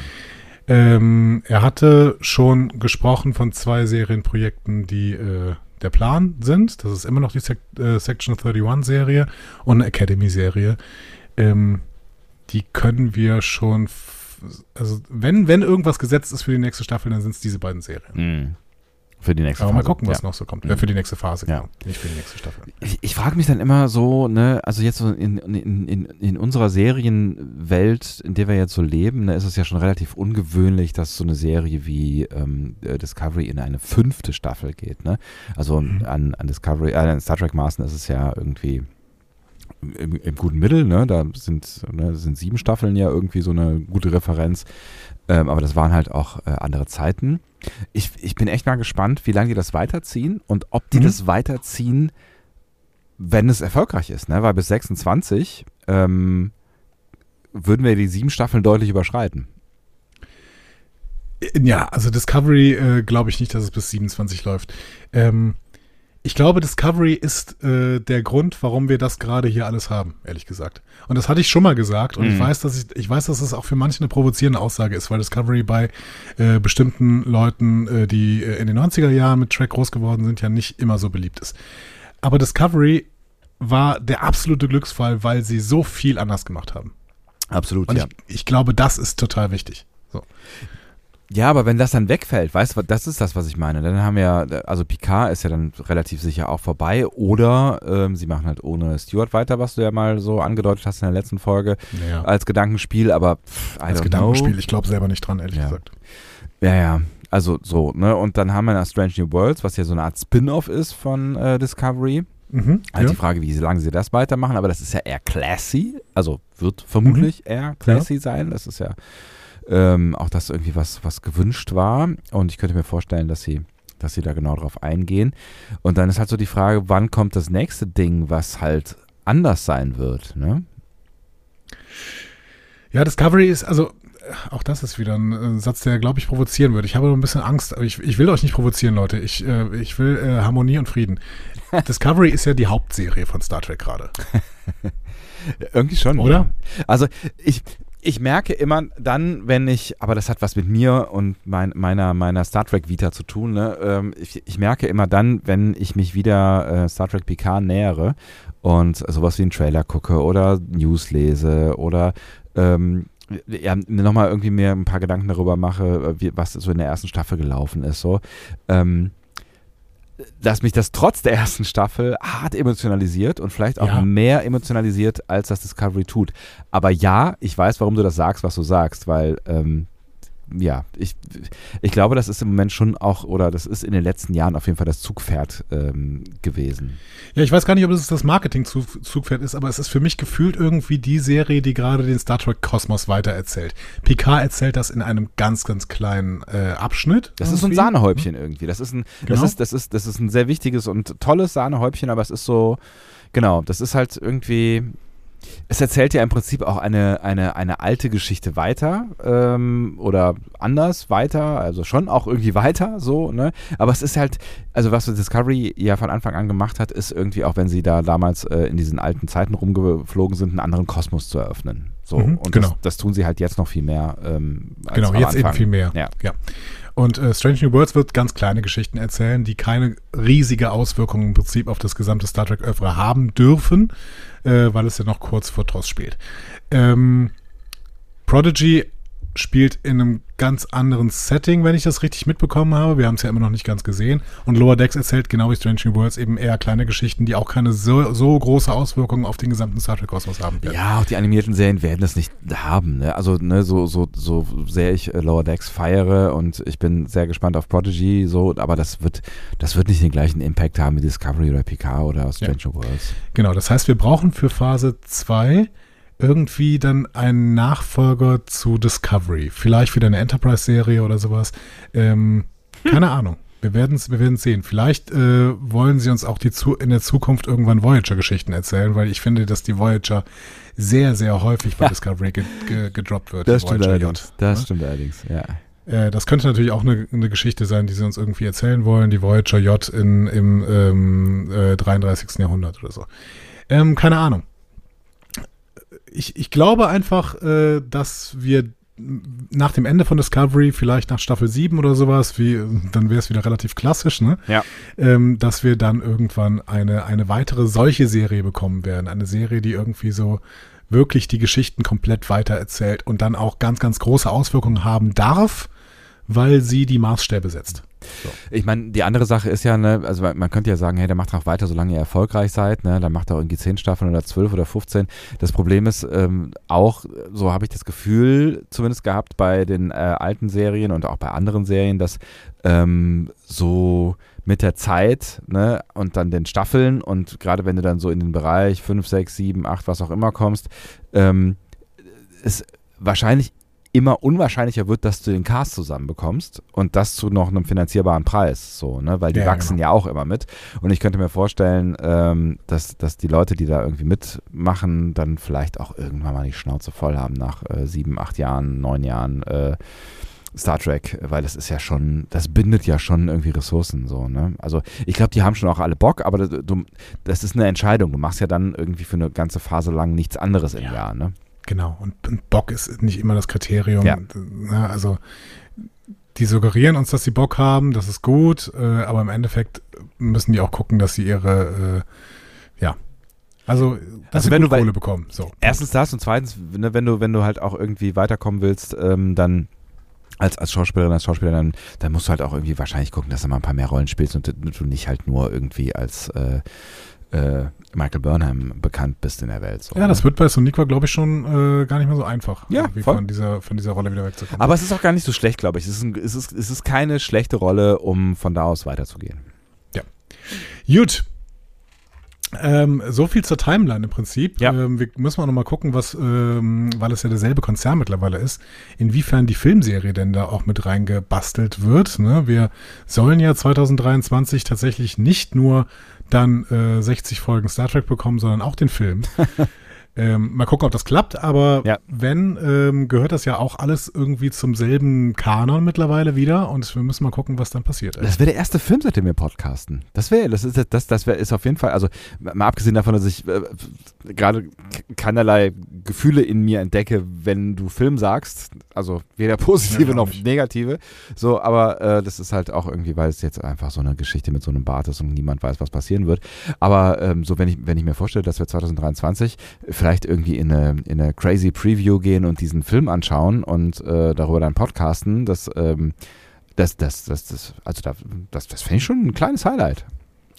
Ähm, er hatte schon gesprochen von zwei Serienprojekten, die äh, der Plan sind. Das ist immer noch die Sek äh, Section 31-Serie und eine Academy-Serie. Ähm, die können wir schon, also wenn, wenn irgendwas gesetzt ist für die nächste Staffel, dann sind es diese beiden Serien. Hm. Für die nächste Aber mal Phase. gucken, was ja. noch so kommt. Mhm. Für die nächste Phase, Ja. genau. Nicht für die nächste Staffel. Ich, ich frage mich dann immer so, ne, also jetzt so in, in, in, in unserer Serienwelt, in der wir jetzt so leben, ne, ist es ja schon relativ ungewöhnlich, dass so eine Serie wie ähm, äh, Discovery in eine fünfte Staffel geht, ne? Also Mhm. an, an Discovery, äh, an Star Trek Maßen ist es ja irgendwie im, im guten Mittel, ne? Da sind, ne, sind sieben Staffeln ja irgendwie so eine gute Referenz. Ähm, aber das waren halt auch äh, andere Zeiten. Ich, ich bin echt mal gespannt, wie lange die das weiterziehen und ob die Mhm. das weiterziehen, wenn es erfolgreich ist, ne? Weil bis 26 ähm, würden wir die sieben Staffeln deutlich überschreiten. Äh, Ja, also Discovery äh, glaube ich nicht, dass es bis 27 läuft. Ähm, ich glaube, Discovery ist äh, der Grund, warum wir das gerade hier alles haben, ehrlich gesagt. Und das hatte ich schon mal gesagt und ich Mhm. weiß, dass ich, ich weiß, dass es auch für manche eine provozierende Aussage ist, weil Discovery bei äh, bestimmten Leuten, äh, die äh, in den 90er Jahren mit Track groß geworden sind, ja nicht immer so beliebt ist. Aber Discovery war der absolute Glücksfall, weil sie so viel anders gemacht haben. Absolut, Und ich, ich glaube, das ist total wichtig. So. Ja, aber wenn das dann wegfällt, weißt du, das ist das, was ich meine. Dann haben wir, ja, also Picard ist ja dann relativ sicher auch vorbei. Oder ähm, sie machen halt ohne Stewart weiter, was du ja mal so angedeutet hast in der letzten Folge, Ja. als Gedankenspiel. Aber pff, Als Gedankenspiel, know. ich glaube selber nicht dran, ehrlich Ja. gesagt. Ja, ja. Also so, ne? Und dann haben wir noch Strange New Worlds, was ja so eine Art Spin-off ist von äh, Discovery. Mhm, Halt ja. die Frage, wie lange sie das weitermachen, aber das ist ja eher classy, also wird vermutlich Mhm. eher classy sein. Das ist ja ähm, auch das irgendwie was, was gewünscht war. Und ich könnte mir vorstellen, dass sie dass sie da genau drauf eingehen. Und dann ist halt so die Frage, wann kommt das nächste Ding, was halt anders sein wird, ne? Ja, Discovery ist, also äh, auch das ist wieder ein äh, Satz, der, glaube ich, provozieren würde. Ich habe nur ein bisschen Angst, aber ich, ich will euch nicht provozieren, Leute. Ich, äh, ich will äh, Harmonie und Frieden. Discovery ist ja die Hauptserie von Star Trek gerade. Irgendwie schon. Oder? Ja. Also ich, ich merke immer dann, wenn ich, aber das hat was mit mir und mein, meiner, meiner Star Trek Vita zu tun, ne? Ähm, ich, ich, merke immer dann, wenn ich mich wieder äh, Star Trek Picard nähere und sowas wie einen Trailer gucke oder News lese oder ähm, ja, nochmal irgendwie mir ein paar Gedanken darüber mache, äh, wie, was so in der ersten Staffel gelaufen ist, so. Ähm, dass mich das trotz der ersten Staffel hart emotionalisiert und vielleicht auch Ja. mehr emotionalisiert, als das Discovery tut. Aber ja, ich weiß, warum du das sagst, was du sagst, weil ähm, ja, ich, ich glaube, das ist im Moment schon auch, oder das ist in den letzten Jahren auf jeden Fall das Zugpferd ähm, gewesen. Ja, ich weiß gar nicht, ob es das Marketing-Zugpferd ist, aber es ist für mich gefühlt irgendwie die Serie, die gerade den Star Trek-Kosmos weitererzählt. Picard erzählt das in einem ganz, ganz kleinen äh, Abschnitt. Das ist so ein irgendwie. Sahnehäubchen irgendwie. Das ist ein, das Genau. ist, das ist, das ist ein sehr wichtiges und tolles Sahnehäubchen, aber es ist so, genau, das ist halt irgendwie, es erzählt ja im Prinzip auch eine, eine, eine alte Geschichte weiter ähm, oder anders weiter, also schon auch irgendwie weiter, so, ne? Aber es ist halt, also was Discovery ja von Anfang an gemacht hat, ist irgendwie auch, wenn sie da damals äh, in diesen alten Zeiten rumgeflogen sind, einen anderen Kosmos zu eröffnen. So, Mhm, und genau. das, das tun sie halt jetzt noch viel mehr. Ähm, als Genau, jetzt eben viel mehr. Ja. ja. Und äh, Strange New Worlds wird ganz kleine Geschichten erzählen, die keine riesige Auswirkungen im Prinzip auf das gesamte Star Trek Oeuvre haben dürfen, äh, weil es ja noch kurz vor TOS spielt. Ähm, Prodigy spielt in einem ganz anderen Setting, wenn ich das richtig mitbekommen habe. Wir haben es ja immer noch nicht ganz gesehen. Und Lower Decks erzählt genau wie Strange New Worlds eben eher kleine Geschichten, die auch keine so, so große Auswirkungen auf den gesamten Star Trek Kosmos haben werden. Ja, auch die animierten Serien werden das nicht haben. Ne? Also ne, so, so, so sehr ich äh, Lower Decks feiere und ich bin sehr gespannt auf Prodigy, so, aber das wird, das wird nicht den gleichen Impact haben wie Discovery oder Picard oder Stranger Worlds. Genau, das heißt, wir brauchen für Phase 2 irgendwie dann einen Nachfolger zu Discovery. Vielleicht wieder eine Enterprise-Serie oder sowas. Ähm, keine Ahnung. Wir werden es wir werden's sehen. Vielleicht äh, wollen sie uns auch die zu, in der Zukunft irgendwann Voyager-Geschichten erzählen, weil ich finde, dass die Voyager sehr, sehr häufig bei Discovery ge, ge, gedroppt wird. Das stimmt allerdings. J, Das ne? stimmt allerdings, ja. Äh, das könnte natürlich auch eine, eine Geschichte sein, die sie uns irgendwie erzählen wollen, die Voyager J in, im ähm, äh, 33. Jahrhundert oder so. Ähm, keine Ahnung. Ich, ich glaube einfach, äh, dass wir nach dem Ende von Discovery, vielleicht nach Staffel 7 oder sowas, wie, dann wäre es wieder relativ klassisch, ne? Ja. Ähm, dass wir dann irgendwann eine, eine weitere solche Serie bekommen werden. Eine Serie, die irgendwie so wirklich die Geschichten komplett weitererzählt und dann auch ganz, ganz große Auswirkungen haben darf, weil sie die Maßstäbe setzt. Ich meine, die andere Sache ist ja, ne, also man könnte ja sagen, hey, der macht noch weiter, solange ihr erfolgreich seid, ne, dann macht er irgendwie 10 Staffeln oder 12 oder 15. Das Problem ist ähm, auch, so habe ich das Gefühl zumindest gehabt bei den äh, alten Serien und auch bei anderen Serien, dass ähm, so mit der Zeit ne, und dann den Staffeln und gerade wenn du dann so in den Bereich 5, 6, 7, 8, was auch immer kommst, ähm, es wahrscheinlich immer unwahrscheinlicher wird, dass du den Cast zusammenbekommst und das zu noch einem finanzierbaren Preis, so, ne? Weil die Ja, wachsen genau. ja auch immer mit. Und ich könnte mir vorstellen, ähm, dass, dass die Leute, die da irgendwie mitmachen, dann vielleicht auch irgendwann mal die Schnauze voll haben nach äh, sieben, acht Jahren, neun Jahren äh, Star Trek, weil das ist ja schon, das bindet ja schon irgendwie Ressourcen so, ne? Also ich glaube, die haben schon auch alle Bock, aber das, du, das ist eine Entscheidung. Du machst ja dann irgendwie für eine ganze Phase lang nichts anderes im Ja. Jahr, ne? Genau. Und, und Bock ist nicht immer das Kriterium. Ja. Na, also die suggerieren uns, dass sie Bock haben, das ist gut, äh, aber im Endeffekt müssen die auch gucken, dass sie ihre, äh, ja, also, dass Also wenn du bei- Kohle bekommen. So. Erstens das und zweitens, ne, wenn du, wenn du halt auch irgendwie weiterkommen willst, ähm, dann als, als Schauspielerin, als Schauspieler, dann, dann musst du halt auch irgendwie wahrscheinlich gucken, dass du mal ein paar mehr Rollen spielst und du nicht halt nur irgendwie als äh, äh, Michael Burnham bekannt bist in der Welt. So, Ja, das ne? wird bei Soniqua, glaube ich, schon äh, gar nicht mehr so einfach, Ja, von dieser, von dieser Rolle wieder wegzukommen. Aber es ist auch gar nicht so schlecht, glaube ich. Es ist, ein, es, ist, es ist keine schlechte Rolle, um von da aus weiterzugehen. Gut. Ähm, so viel zur Timeline im Prinzip. Ja. Ähm, wir müssen auch noch mal gucken, was, ähm, weil es ja derselbe Konzern mittlerweile ist, inwiefern die Filmserie denn da auch mit reingebastelt wird. Ne? Wir sollen ja 2023 tatsächlich nicht nur dann äh, 60 Folgen Star Trek bekommen, sondern auch den Film. Ähm, mal gucken, ob das klappt, aber Ja. wenn, ähm, gehört das ja auch alles irgendwie zum selben Kanon mittlerweile wieder und wir müssen mal gucken, was dann passiert. Das wäre der erste Film, seitdem wir podcasten. Das wäre, das ist, das, das wäre, ist auf jeden Fall, also mal abgesehen davon, dass ich äh, gerade keinerlei Gefühle in mir entdecke, wenn du Film sagst, also weder positive Ja, noch nicht. negative, so, aber äh, das ist halt auch irgendwie, weil es jetzt einfach so eine Geschichte mit so einem Bart ist und niemand weiß, was passieren wird. Aber ähm, so, wenn ich, wenn ich mir vorstelle, dass wir 2023 vielleicht irgendwie in eine, in eine crazy Preview gehen und diesen Film anschauen und äh, darüber dann podcasten, das, ähm, das, das, das, das, also da, das, das finde ich schon ein kleines Highlight.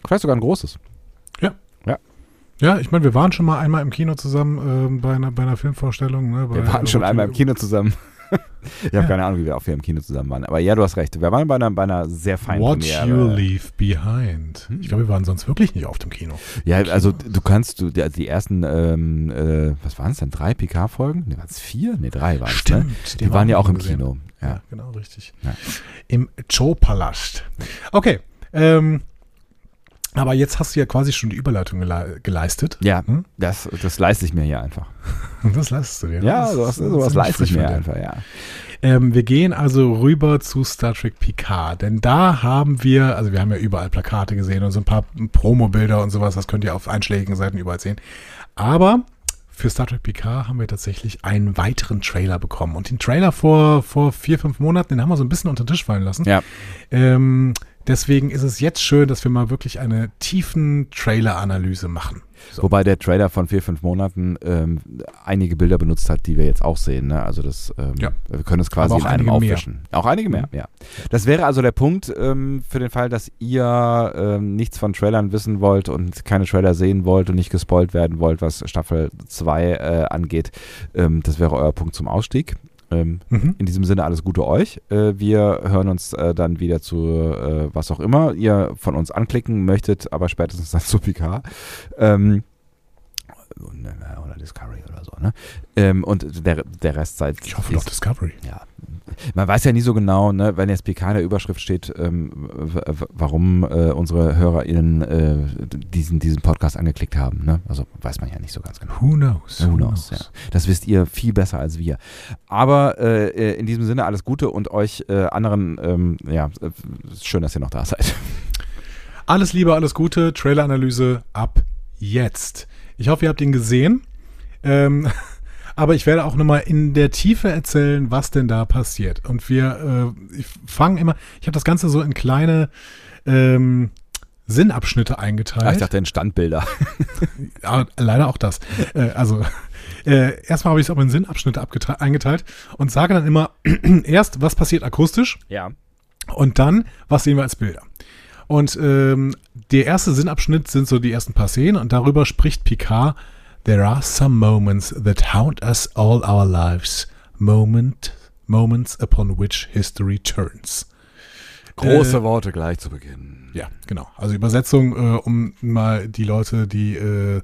Vielleicht sogar ein großes. Ja, ich meine, wir waren schon mal einmal im Kino zusammen ähm, bei, einer, bei einer Filmvorstellung. Ne, bei Wir waren schon einmal im Kino zusammen. ich habe Ja. keine Ahnung, wie wir auch hier im Kino zusammen waren. Aber ja, du hast recht. Wir waren bei einer, bei einer sehr feinen What Premiere. you leave behind. Hm. Ich glaube, wir waren sonst wirklich nicht auf dem Kino. Ja, also du kannst, du, die, die ersten, ähm, äh, was waren es denn, drei PK-Folgen? Ne, waren es vier? Ne, drei waren es. Ne? Die, waren ja auch im gesehen. Kino. Ja, Ja. genau, richtig. Ja. Im Zoopalast. Okay, ähm, aber jetzt hast du ja quasi schon die Überleitung gele geleistet. Ja, Hm? das, das leiste ich mir hier einfach. Das leistest du dir. Ja, Das sowas, sowas leiste ich mir einfach, ja. Ähm, wir gehen also rüber zu Star Trek Picard, denn da haben wir, also wir haben ja überall Plakate gesehen und so ein paar Promo-Bilder und sowas, das könnt ihr auf einschlägigen Seiten überall sehen. Aber für Star Trek Picard haben wir tatsächlich einen weiteren Trailer bekommen. Und den Trailer vor, vor vier, fünf Monaten, den haben wir so ein bisschen unter den Tisch fallen lassen. Ja. Ähm, deswegen ist es jetzt schön, dass wir mal wirklich eine tiefen Trailer-Analyse machen. So. Wobei der Trailer von vier, fünf Monaten ähm, einige Bilder benutzt hat, die wir jetzt auch sehen. Ne? Also das, ähm, Ja. wir können es quasi in einem einige mehr. aufwischen. Auch einige mehr, Mhm. ja. Das wäre also der Punkt ähm, für den Fall, dass ihr ähm, nichts von Trailern wissen wollt und keine Trailer sehen wollt und nicht gespoilt werden wollt, was Staffel 2 äh, angeht. Ähm, das wäre euer Punkt zum Ausstieg. Ähm, Mhm. in diesem Sinne alles Gute euch. Äh, wir hören uns äh, dann wieder zu äh, was auch immer ihr von uns anklicken möchtet, aber spätestens dann zu Picard. Ähm, oder Discovery oder so, ne? Ähm, und der, der Rest seid Ich hoffe doch Discovery. ja. Man weiß ja nie so genau, ne, wenn jetzt PK in der Überschrift steht, ähm, warum äh, unsere HörerInnen äh, diesen, diesen Podcast angeklickt haben. Ne? Also weiß man ja nicht so ganz genau. Who knows? Who knows, ja. Das wisst ihr viel besser als wir. Aber äh, äh, in diesem Sinne alles Gute und euch äh, anderen, ähm, ja, äh, schön, dass ihr noch da seid. Alles Liebe, alles Gute. Trailer-Analyse ab jetzt. Ich hoffe, ihr habt ihn gesehen. Ähm, aber ich werde auch nochmal in der Tiefe erzählen, was denn da passiert. Und wir äh, fangen immer, ich habe das Ganze so in kleine ähm, Sinnabschnitte eingeteilt. Ah, ich dachte in Standbilder. Ja, leider auch das. Äh, also, äh, erstmal habe ich es auch in Sinnabschnitte eingeteilt und sage dann immer erst, was passiert akustisch Ja. und dann, was sehen wir als Bilder. Und ähm, der erste Sinnabschnitt sind so die ersten paar Szenen und darüber spricht Picard. There are some moments that haunt us all our lives. Moment, moments upon which history turns. Große Äh, Worte gleich zu Beginn. Ja, genau. Also Übersetzung, äh, um mal die Leute, die äh,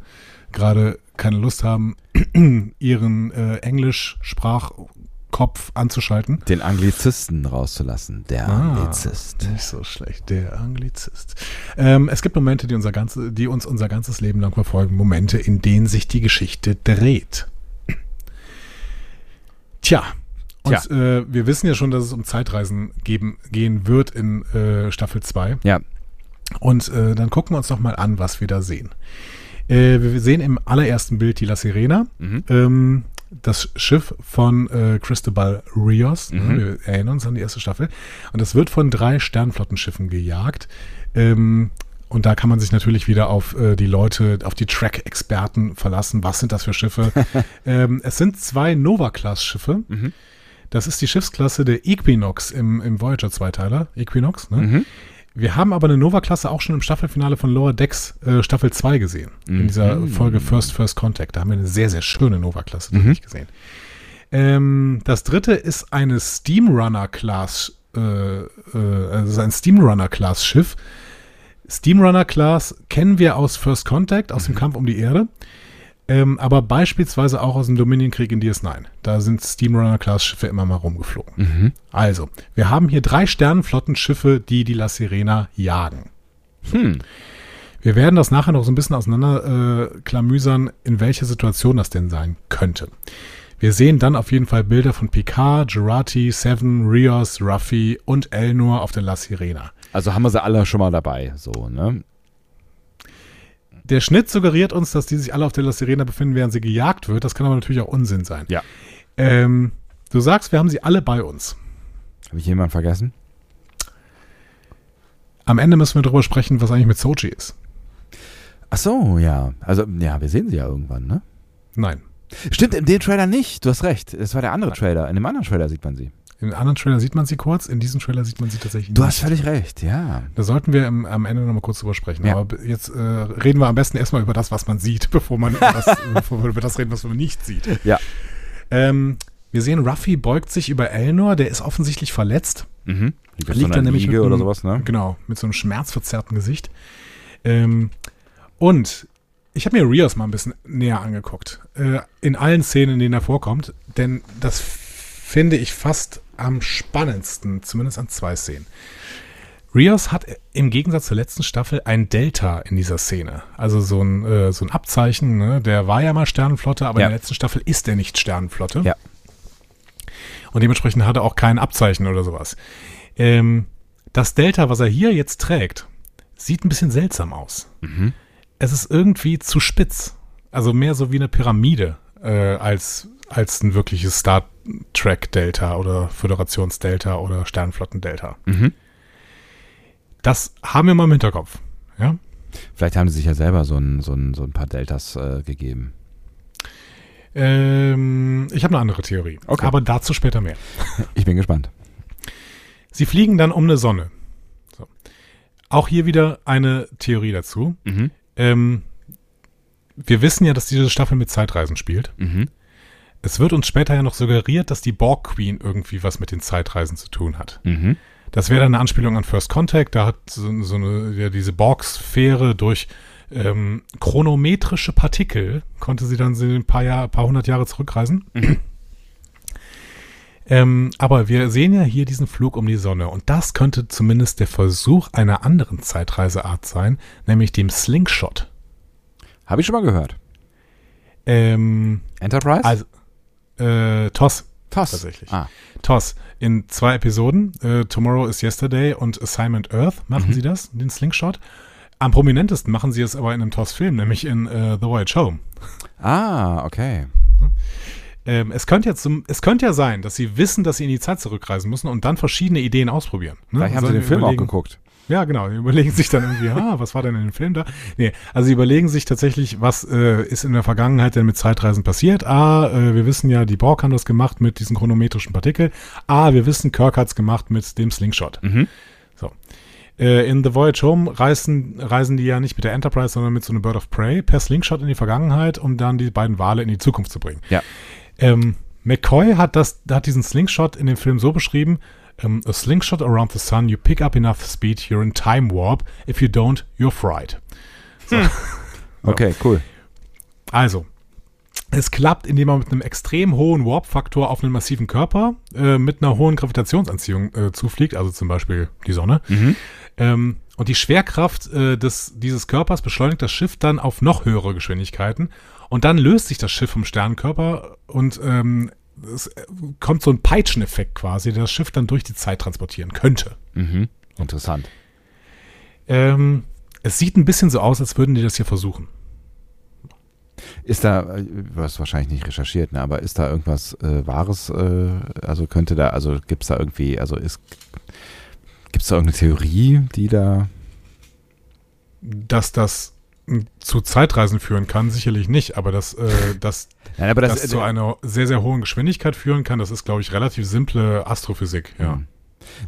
gerade keine Lust haben, ihren äh, Englisch-Sprachkopf anzuschalten. Den Anglizisten rauszulassen. Der Ah. Anglizist. Nicht so schlecht, der Anglizist. Ähm, es gibt Momente, die, unser ganze, die uns unser ganzes Leben lang verfolgen. Momente, in denen sich die Geschichte dreht. Tja. Und Äh, wir wissen ja schon, dass es um Zeitreisen geben, gehen wird in äh, Staffel 2. Ja. Und äh, dann gucken wir uns doch mal an, was wir da sehen. Äh, wir sehen im allerersten Bild die La Sirena, Mhm. ähm, das Schiff von äh, Cristobal Rios. Mhm. Wir erinnern uns an die erste Staffel. Und das wird von drei Sternflottenschiffen gejagt. Ähm, und da kann man sich natürlich wieder auf äh, die Leute, auf die Track-Experten verlassen. Was sind das für Schiffe? ähm, es sind zwei Nova-Class-Schiffe. Mhm. Das ist die Schiffsklasse der Equinox im, im Voyager-Zweiteiler. Equinox, ne? Mhm. Wir haben aber eine Nova-Klasse auch schon im Staffelfinale von Lower Decks äh, Staffel 2 gesehen. In dieser Mhm. Folge First First Contact. Da haben wir eine sehr, sehr schöne Nova-Klasse Mhm. mhm. gesehen. Ähm, das dritte ist eine Steamrunner-Class, äh, äh, also ein Steamrunner-Class-Schiff. Steamrunner Class kennen wir aus First Contact, aus dem Kampf um die Erde. Ähm, aber beispielsweise auch aus dem Dominion-Krieg in DS9. Da sind Steamrunner Class Schiffe immer mal rumgeflogen. Mhm. Also, wir haben hier drei Sternenflottenschiffe, die die La Sirena jagen. Hm. Wir werden das nachher noch so ein bisschen auseinander äh, klamüsern, in welcher Situation das denn sein könnte. Wir sehen dann auf jeden Fall Bilder von Picard, Gerati, Seven, Rios, Ruffy und Elnor auf der La Sirena. Also haben wir sie alle schon mal dabei, so, ne? Der Schnitt suggeriert uns, dass die sich alle auf der La Sirena befinden, während sie gejagt wird. Das kann aber natürlich auch Unsinn sein. Ja. Ähm, du sagst, wir haben sie alle bei uns. Habe ich jemanden vergessen? Am Ende müssen wir darüber sprechen, was eigentlich mit Sochi ist. Ach so, ja. Also, ja, wir sehen sie ja irgendwann, ne? Nein. Stimmt, in dem Trailer nicht. Du hast recht. Es war der andere Trailer. In dem anderen Trailer sieht man sie. In anderen Trailer sieht man sie kurz, in diesem Trailer sieht man sie tatsächlich Du nicht. hast völlig recht, ja. Da sollten wir im, am Ende nochmal kurz drüber sprechen. Ja. Aber jetzt äh, reden wir am besten erstmal über das, was man sieht, bevor man über das, bevor wir über das reden, was man nicht sieht. Ja. Ähm, wir sehen, Ruffy beugt sich über Elnor, der ist offensichtlich verletzt. Mhm. Liegt, Liegt so da einer nämlich Liege mit oder einem- sowas, ne? Genau, mit so einem schmerzverzerrten Gesicht. Ähm, und ich habe mir Rios mal ein bisschen näher angeguckt. Äh, in allen Szenen, in denen er vorkommt. Denn das finde ich fast am spannendsten, zumindest an zwei Szenen. Rios hat im Gegensatz zur letzten Staffel ein Delta in dieser Szene. Also so ein, äh, so ein Abzeichen. Ne? Der war ja mal Sternenflotte, aber Ja. in der letzten Staffel ist er nicht Sternenflotte. Ja. Und dementsprechend hat er auch kein Abzeichen oder sowas. Ähm, das Delta, was er hier jetzt trägt, sieht ein bisschen seltsam aus. Mhm. Es ist irgendwie zu spitz. Also mehr so wie eine Pyramide äh, als, als ein wirkliches Star Trek Delta oder Föderations Delta oder Sternflotten Delta. Mhm. Das haben wir mal im Hinterkopf. Ja? Vielleicht haben sie sich ja selber so ein, so ein, so ein paar Deltas äh, gegeben. Ähm, ich habe eine andere Theorie. Okay. Aber dazu später mehr. Ich bin gespannt. Sie fliegen dann um eine Sonne. So. Auch hier wieder eine Theorie dazu. Mhm. Ähm, wir wissen ja, dass diese Staffel mit Zeitreisen spielt. Mhm. Es wird uns später ja noch suggeriert, dass die Borg Queen irgendwie was mit den Zeitreisen zu tun hat. Mhm. Das wäre dann eine Anspielung an First Contact. Da hat so, so eine, ja, diese Borg-Sphäre durch ähm, chronometrische Partikel konnte sie dann ein paar, Jahr, paar hundert Jahre zurückreisen. ähm, aber wir sehen ja hier diesen Flug um die Sonne und das könnte zumindest der Versuch einer anderen Zeitreiseart sein, nämlich dem Slingshot. Habe ich schon mal gehört. Ähm, Enterprise? also, äh, TOS. TOS. tatsächlich. Ah. TOS. In zwei Episoden, äh, Tomorrow is Yesterday und Assignment Earth, machen sie das, den Slingshot. Am prominentesten machen sie es aber in einem TOS-Film, nämlich in äh, The Voyage Home. ah, okay. Ähm, es, könnte jetzt zum, es könnte ja sein, dass sie wissen, dass sie in die Zeit zurückreisen müssen und dann verschiedene Ideen ausprobieren. ne? Vielleicht haben sie den Film auch überlegen- geguckt. Ja, genau. Die überlegen sich dann irgendwie, ah, was war denn in dem Film da? Nee, also sie überlegen sich tatsächlich, was äh, ist in der Vergangenheit denn mit Zeitreisen passiert? Ah, äh, wir wissen ja, die Borg haben das gemacht mit diesen chronometrischen Partikel. Ah, wir wissen, Kirk hat's gemacht mit dem Slingshot. Mhm. So. Äh, in The Voyage Home reisen, reisen die ja nicht mit der Enterprise, sondern mit so einem Bird of Prey per Slingshot in die Vergangenheit, um dann die beiden Wale in die Zukunft zu bringen. Ja. Ähm, McCoy hat, das, hat diesen Slingshot in dem Film so beschrieben, ähm, a slingshot around the sun, you pick up enough speed, you're in time warp. If you don't, you're fried. Okay, cool. Also, es klappt, indem man mit einem extrem hohen Warp-Faktor auf einen massiven Körper äh, mit einer hohen Gravitationsanziehung äh, zufliegt, also zum Beispiel die Sonne. Mhm. Ähm, und die Schwerkraft äh, des, dieses Körpers beschleunigt das Schiff dann auf noch höhere Geschwindigkeiten. Und dann löst sich das Schiff vom Sternenkörper und ähm, es äh, kommt so ein Peitscheneffekt quasi, der das Schiff dann durch die Zeit transportieren könnte. Mhm. Interessant. Ähm, es sieht ein bisschen so aus, als würden die das hier versuchen. Ist da, äh, du hast wahrscheinlich nicht recherchiert, ne, aber ist da irgendwas äh, Wahres, äh, also könnte da, also gibt es da irgendwie, also ist, gibt es da irgendeine Theorie, die da, Dass das zu Zeitreisen führen kann, sicherlich nicht, aber dass äh, das, nein, aber das, das, zu einer sehr, sehr hohen Geschwindigkeit führen kann, das ist, glaube ich, relativ simple Astrophysik. Ja. Mhm.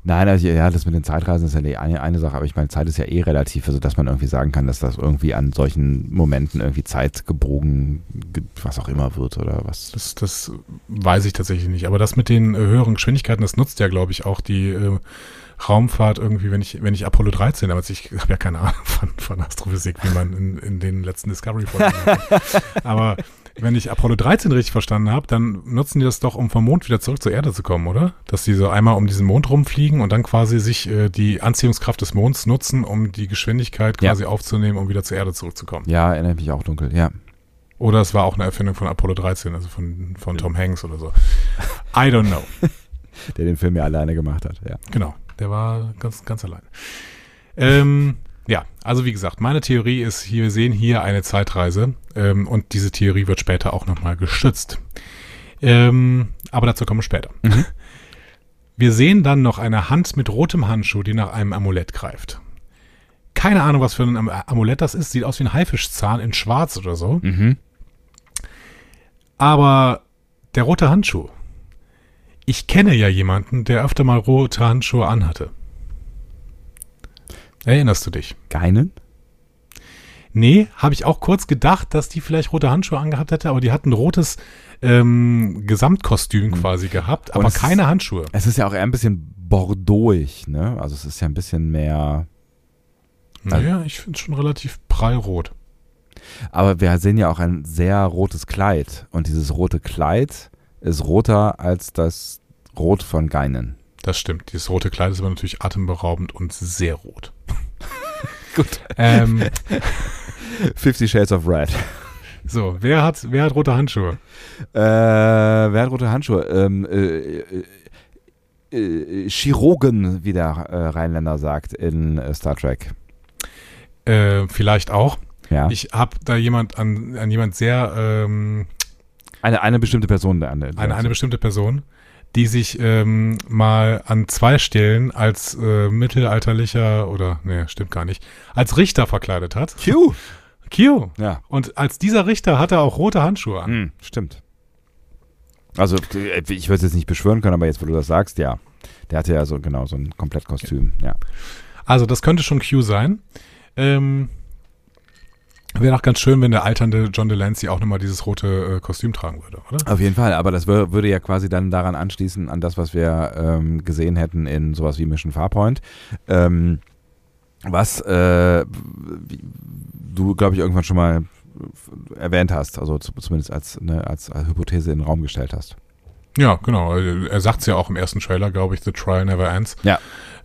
Nein, also, ja, das mit den Zeitreisen ist ja die eine, eine Sache, aber ich meine, Zeit ist ja eh relativ, also dass man irgendwie sagen kann, dass das irgendwie an solchen Momenten irgendwie Zeit gebogen, ge- was auch immer wird oder was. Das, das weiß ich tatsächlich nicht. Aber das mit den äh, höheren Geschwindigkeiten, das nutzt ja, glaube ich, auch die äh, Raumfahrt irgendwie, wenn ich, wenn ich Apollo 13, aber ich habe ja keine Ahnung von, von Astrophysik, wie man in, in den letzten Discovery-Folgen hat. Aber wenn ich Apollo 13 richtig verstanden habe, dann nutzen die das doch, um vom Mond wieder zurück zur Erde zu kommen, oder? Dass die so einmal um diesen Mond rumfliegen und dann quasi sich äh, die Anziehungskraft des Monds nutzen, um die Geschwindigkeit Ja. quasi aufzunehmen, um wieder zur Erde zurückzukommen. Ja, erinnert mich auch dunkel, ja. Oder es war auch eine Erfindung von Apollo 13, also von, von Tom Hanks oder so. I don't know. Der den Film ja alleine gemacht hat, ja. Genau, der war ganz, ganz allein. Ähm, ja, also wie gesagt, meine Theorie ist, hier, wir sehen hier eine Zeitreise ähm, und diese Theorie wird später auch nochmal gestützt. Ähm, aber dazu kommen wir später. Wir sehen dann noch eine Hand mit rotem Handschuh, die nach einem Amulett greift. Keine Ahnung, was für ein Am- Amulett das ist. Sieht aus wie ein Haifischzahn in schwarz oder so. Mhm. Aber der rote Handschuh. Ich kenne ja jemanden, der öfter mal rote Handschuhe anhatte. Erinnerst du dich? Geinen? Nee, habe ich auch kurz gedacht, dass die vielleicht rote Handschuhe angehabt hätte, aber die hat ein rotes ähm, Gesamtkostüm quasi gehabt, aber keine Handschuhe. Es ist ja auch eher ein bisschen bordeauxig, ne? Also es ist ja ein bisschen mehr. Naja, ich finde es schon relativ prallrot. Aber wir sehen ja auch ein sehr rotes Kleid. Und dieses rote Kleid ist roter als das Rot von Geinen. Das stimmt. Dieses rote Kleid ist aber natürlich atemberaubend und sehr rot. Gut. Ähm, Fifty Shades of Red. so, wer hat, wer hat rote Handschuhe? Äh, wer hat rote Handschuhe? Ähm, äh, äh, äh, Chirurgen, wie der äh, Rheinländer sagt in äh, Star Trek. Vielleicht auch. Ja. Ich habe da jemand an, an jemand sehr ähm, eine, eine bestimmte Person. Der andere. eine, eine bestimmte Person, die sich ähm, mal an zwei Stellen als äh, mittelalterlicher oder nee, stimmt gar nicht, als Richter verkleidet hat. Q. Q. Ja. Und als dieser Richter hat er auch rote Handschuhe an. Hm, stimmt. Also, äh, ich würde es jetzt nicht beschwören können, aber jetzt, wo du das sagst, ja. Der hatte ja so, genau, so ein Komplettkostüm, ja. Also das könnte schon Q sein. Ähm, Wäre doch ganz schön, wenn der alternde John Delancey auch nochmal dieses rote äh, Kostüm tragen würde, oder? Auf jeden Fall, aber das wür- würde ja quasi dann daran anschließen, an das, was wir ähm, gesehen hätten in sowas wie Mission Farpoint. Ähm, was äh, du, glaube ich, irgendwann schon mal erwähnt hast, also zu, zumindest als, ne, als, als Hypothese in den Raum gestellt hast. Ja, genau. Er sagt es ja auch im ersten Trailer, glaube ich, The Trial Never Ends. Ja.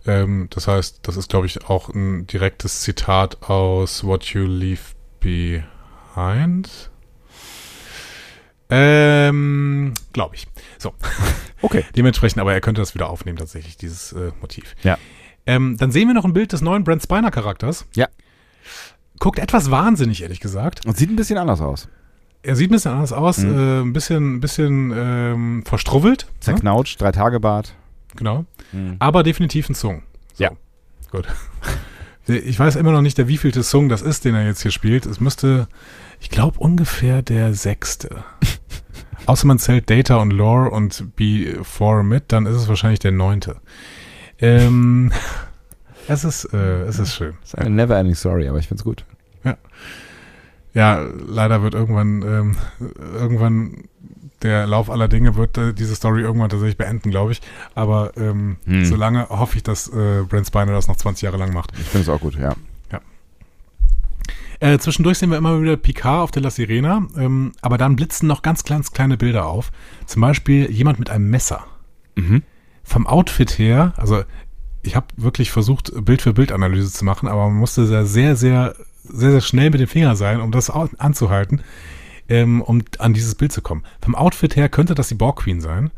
Ähm, das heißt, das ist, glaube ich, auch ein direktes Zitat aus What You Leave Behind. Ähm, glaube ich. So. Okay. Dementsprechend, aber er könnte das wieder aufnehmen, tatsächlich, dieses äh, Motiv. Ja. Ähm, dann sehen wir noch ein Bild des neuen Brent Spiner Charakters. Ja. Guckt etwas wahnsinnig, ehrlich gesagt. Und sieht ein bisschen anders aus. Er sieht ein bisschen anders aus, Mhm. äh, ein bisschen, bisschen ähm, verstrubbelt. ne? Zerknautscht, drei Tage Bart. Genau. Aber definitiv ein Song. So. Ja. Gut. Ich weiß immer noch nicht, der wievielte Song das ist, den er jetzt hier spielt. Es müsste, ich glaube, ungefähr der sechste. Außer man zählt Data und Lore und B4 mit, dann ist es wahrscheinlich der neunte. Ähm, es ist, äh, es ist schön. Das ist eine never ending story, aber ich find's gut. Ja, leider wird irgendwann, ähm, irgendwann der Lauf aller Dinge wird äh, diese Story irgendwann tatsächlich beenden, glaube ich. Aber ähm, Hm. solange hoffe ich, dass äh, Brent Spiner das noch 20 Jahre lang macht. Ich finde es auch gut, ja. Äh, zwischendurch sehen wir immer wieder Picard auf der La Sirena, ähm, aber dann blitzen noch ganz, ganz kleine Bilder auf. Zum Beispiel jemand mit einem Messer. Mhm. Vom Outfit her, also ich habe wirklich versucht, Bild für Bild Analyse zu machen, aber man musste sehr, sehr, sehr, sehr, sehr schnell mit dem Finger sein, um das anzuhalten, ähm, um an dieses Bild zu kommen. Vom Outfit her könnte das die Borg Queen sein.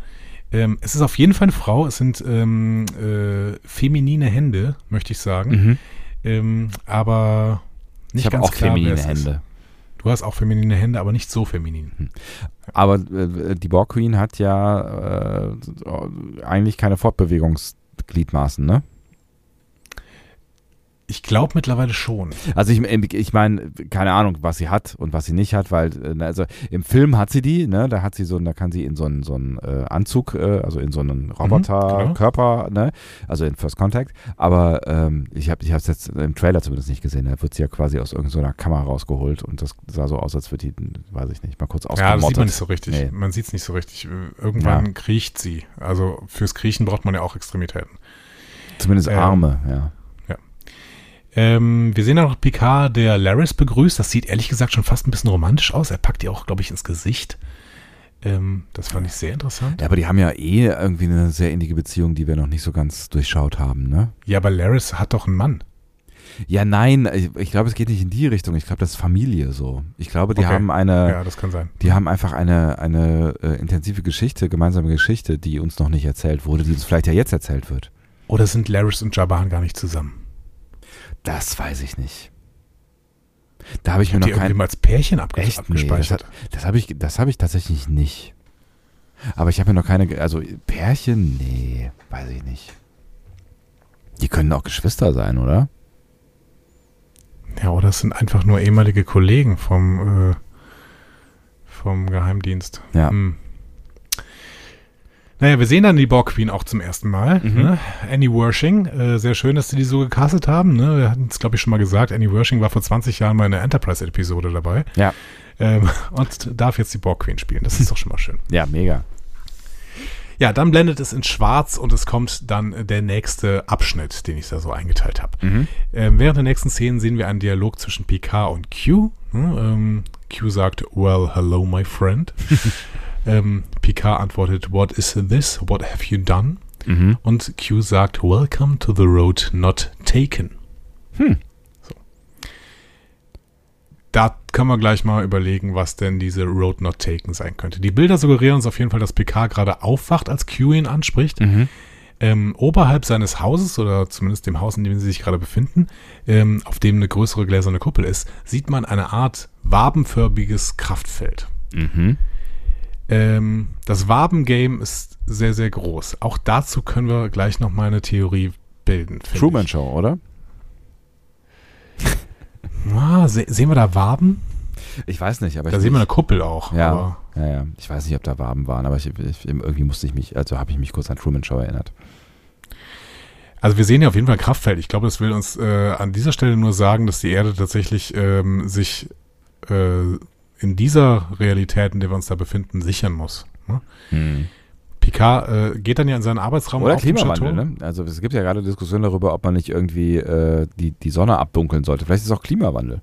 Ähm, es ist auf jeden Fall eine Frau. Es sind ähm, äh, feminine Hände, möchte ich sagen. Mhm. Ähm, aber nicht Ich habe ganz auch klar, feminine es ist. Hände. Du hast auch feminine Hände, aber nicht so feminin. Aber äh, die Borg Queen hat ja äh, eigentlich keine Fortbewegungsgliedmaßen, ne? Ich glaube mittlerweile schon. Also ich, ich meine, keine Ahnung, was sie hat und was sie nicht hat, weil äh, also im Film hat sie die, ne, da hat sie so, da kann sie in so einen so einen äh, Anzug, äh, also in so einen Roboterkörper, genau. ne, also in First Contact. Aber ähm, ich habe, ich habe es jetzt im Trailer zumindest nicht gesehen. Da wird sie ja quasi aus irgendeiner Kamera rausgeholt und das sah so aus, als würde die, weiß ich nicht, mal kurz Ja, das sieht ausgemottet. man nicht so richtig. Nee. Man sieht es nicht so richtig. Irgendwann Ja. kriecht sie. Also fürs Kriechen braucht man ja auch Extremitäten. Zumindest Ähm, Arme, ja. Ähm, wir sehen dann noch Picard, der Laris begrüßt. Das sieht ehrlich gesagt schon fast ein bisschen romantisch aus. Er packt ihr auch, glaube ich, ins Gesicht. Ähm, das fand ich sehr interessant. Ja, aber die haben ja eh irgendwie eine sehr innige Beziehung, die wir noch nicht so ganz durchschaut haben, ne? Ja, aber Laris hat doch einen Mann. Ja, nein, ich, ich glaube, es geht nicht in die Richtung. Ich glaube, das ist Familie so. Ich glaube, die Okay. haben eine, Ja, das kann sein. die haben einfach eine, eine äh, intensive Geschichte, gemeinsame Geschichte, die uns noch nicht erzählt wurde, die uns vielleicht ja jetzt erzählt wird. Oder sind Laris und Jaban gar nicht zusammen? Das weiß ich nicht. Da habe ich Ich mir noch kein als Pärchen abge echt nee, das, abgespeichert. das habe ich, das habe ich tatsächlich nicht. Aber ich habe mir noch keine, also Pärchen, nee, weiß ich nicht. Die können auch Geschwister sein, oder? ja, oder es sind einfach nur ehemalige Kollegen vom, äh, vom Geheimdienst. Ja. Hm. Naja, wir sehen dann die Borg Queen auch zum ersten Mal. Mhm. Ne? Annie Wershing. Äh, sehr schön, dass sie die so gecastet haben. Ne? Wir hatten es, glaube ich, schon mal gesagt. Annie Wershing war vor 20 Jahren mal in einer Enterprise-Episode dabei. Ja. Ähm, und darf jetzt die Borg Queen spielen. Das ist doch schon mal schön. Ja, mega. Ja, dann blendet es in schwarz und es kommt dann der nächste Abschnitt, den ich da so eingeteilt habe. Mhm. Ähm, während der nächsten Szenen sehen wir einen Dialog zwischen Picard und Q. Ne, ähm, Q sagt, well, hello, my friend. ähm, Picard antwortet, what is this? What have you done? Mhm. Und Q sagt, welcome to the road not taken. Hm. So. Da können wir gleich mal überlegen, was denn diese Road not taken sein könnte. Die Bilder suggerieren uns auf jeden Fall, dass Picard gerade aufwacht, als Q ihn anspricht. Mhm. Ähm, oberhalb seines Hauses oder zumindest dem Haus, in dem sie sich gerade befinden, ähm, auf dem eine größere gläserne Kuppel ist, sieht man eine Art wabenförmiges Kraftfeld. Mhm. Ähm, das Waben-Game ist sehr, sehr groß. Auch dazu können wir gleich noch mal eine Theorie bilden. Truman ich. Show, oder? Ah, se sehen wir da Waben? Ich weiß nicht, aber Da ich, sehen wir eine Kuppel auch. ja, ja, ja. Ich weiß nicht, ob da Waben waren, aber ich, ich, irgendwie musste ich mich, also habe ich mich kurz an Truman Show erinnert. Also wir sehen ja auf jeden Fall ein Kraftfeld. Ich glaube, das will uns äh, an dieser Stelle nur sagen, dass die Erde tatsächlich ähm, sich äh, in dieser Realität, in der wir uns da befinden, sichern muss. Ne? Hm. Picard äh, geht dann ja in seinen Arbeitsraum Oder auf Klimawandel, ne? Also es gibt ja gerade Diskussionen darüber, ob man nicht irgendwie äh, die, die Sonne abdunkeln sollte. Vielleicht ist es auch Klimawandel.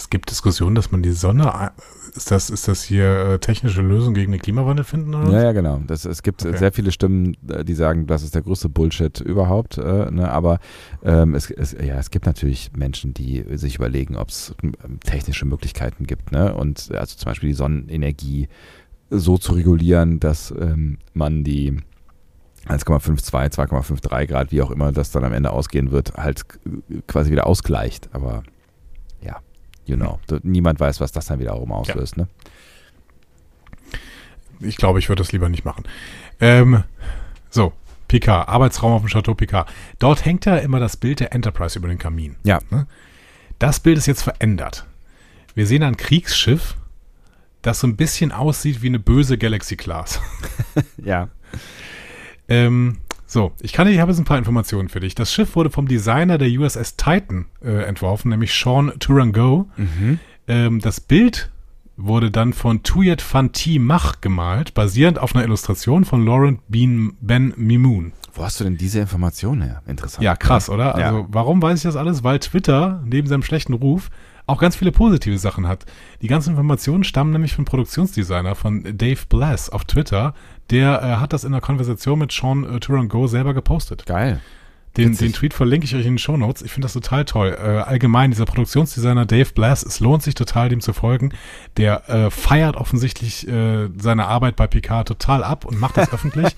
Es gibt Diskussionen, dass man die Sonne, ein- ist das, ist das hier äh, technische Lösung gegen den Klimawandel finden? Oder? Ja, ja, genau. Das, es gibt Okay. sehr viele Stimmen, äh, die sagen, das ist der größte Bullshit überhaupt. Äh, ne? Aber ähm, es, es, ja, es gibt natürlich Menschen, die sich überlegen, ob es ähm, technische Möglichkeiten gibt. Ne? Und also zum Beispiel die Sonnenenergie so zu regulieren, dass ähm, man die 1,52, 2,53 Grad, wie auch immer das dann am Ende ausgehen wird, halt äh, quasi wieder ausgleicht. Aber you know, niemand weiß, was das dann wiederum auslöst. Ne? Ich glaube, ich würde das lieber nicht machen. Ähm, so, Picard, Arbeitsraum auf dem Chateau Picard. Dort hängt ja immer das Bild der Enterprise über den Kamin. Ja. Ne? Das Bild ist jetzt verändert. Wir sehen ein Kriegsschiff, das so ein bisschen aussieht wie eine böse Galaxy Class. Ja. Ähm, so, ich kann, ich habe jetzt ein paar Informationen für dich. Das Schiff wurde vom Designer der USS Titan äh, entworfen, nämlich Sean Turango. Mhm. Ähm, das Bild wurde dann von Tuyet Fanti Mach gemalt, basierend auf einer Illustration von Laurent Bean Ben Mimoun. Wo hast du denn diese Information her? Interessant. Ja, krass, oder? Ja. Also, warum weiß ich das alles? Weil Twitter neben seinem schlechten Ruf auch ganz viele positive Sachen hat. Die ganzen Informationen stammen nämlich vom Produktionsdesigner von Dave Blass auf Twitter. Der äh, hat das in einer Konversation mit Sean äh, Turango selber gepostet. Geil. Den, den Tweet verlinke ich euch in den Shownotes. Ich finde das total toll. Äh, allgemein, dieser Produktionsdesigner Dave Blass, es lohnt sich total, dem zu folgen. Der äh, feiert offensichtlich äh, seine Arbeit bei Picard total ab und macht das öffentlich.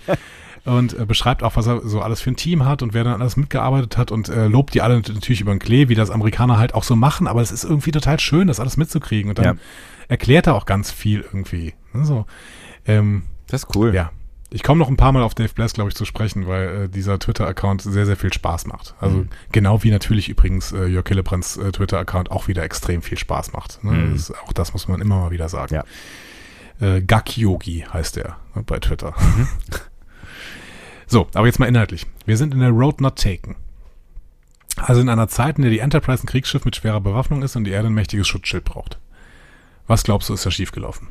Und äh, beschreibt auch, was er so alles für ein Team hat und wer dann alles mitgearbeitet hat und äh, lobt die alle natürlich über den Klee, wie das Amerikaner halt auch so machen. Aber es ist irgendwie total schön, das alles mitzukriegen. Und dann Ja. erklärt er auch ganz viel irgendwie. So. Ähm, Das ist cool. ja. Ich komme noch ein paar Mal auf Dave Bless, glaube ich, zu sprechen, weil äh, dieser Twitter-Account sehr, sehr viel Spaß macht. Also Mhm. genau wie natürlich übrigens äh, Jörg Hillebrands äh, Twitter-Account auch wieder extrem viel Spaß macht. Ne? Mhm. Das ist, auch das muss man immer mal wieder sagen. Ja. Äh, Gak Yogi heißt er ne, bei Twitter. Mhm. so, aber jetzt mal inhaltlich. Wir sind in der Road Not Taken. Also in einer Zeit, in der die Enterprise ein Kriegsschiff mit schwerer Bewaffnung ist und die Erde ein mächtiges Schutzschild braucht. Was glaubst du, ist da schiefgelaufen?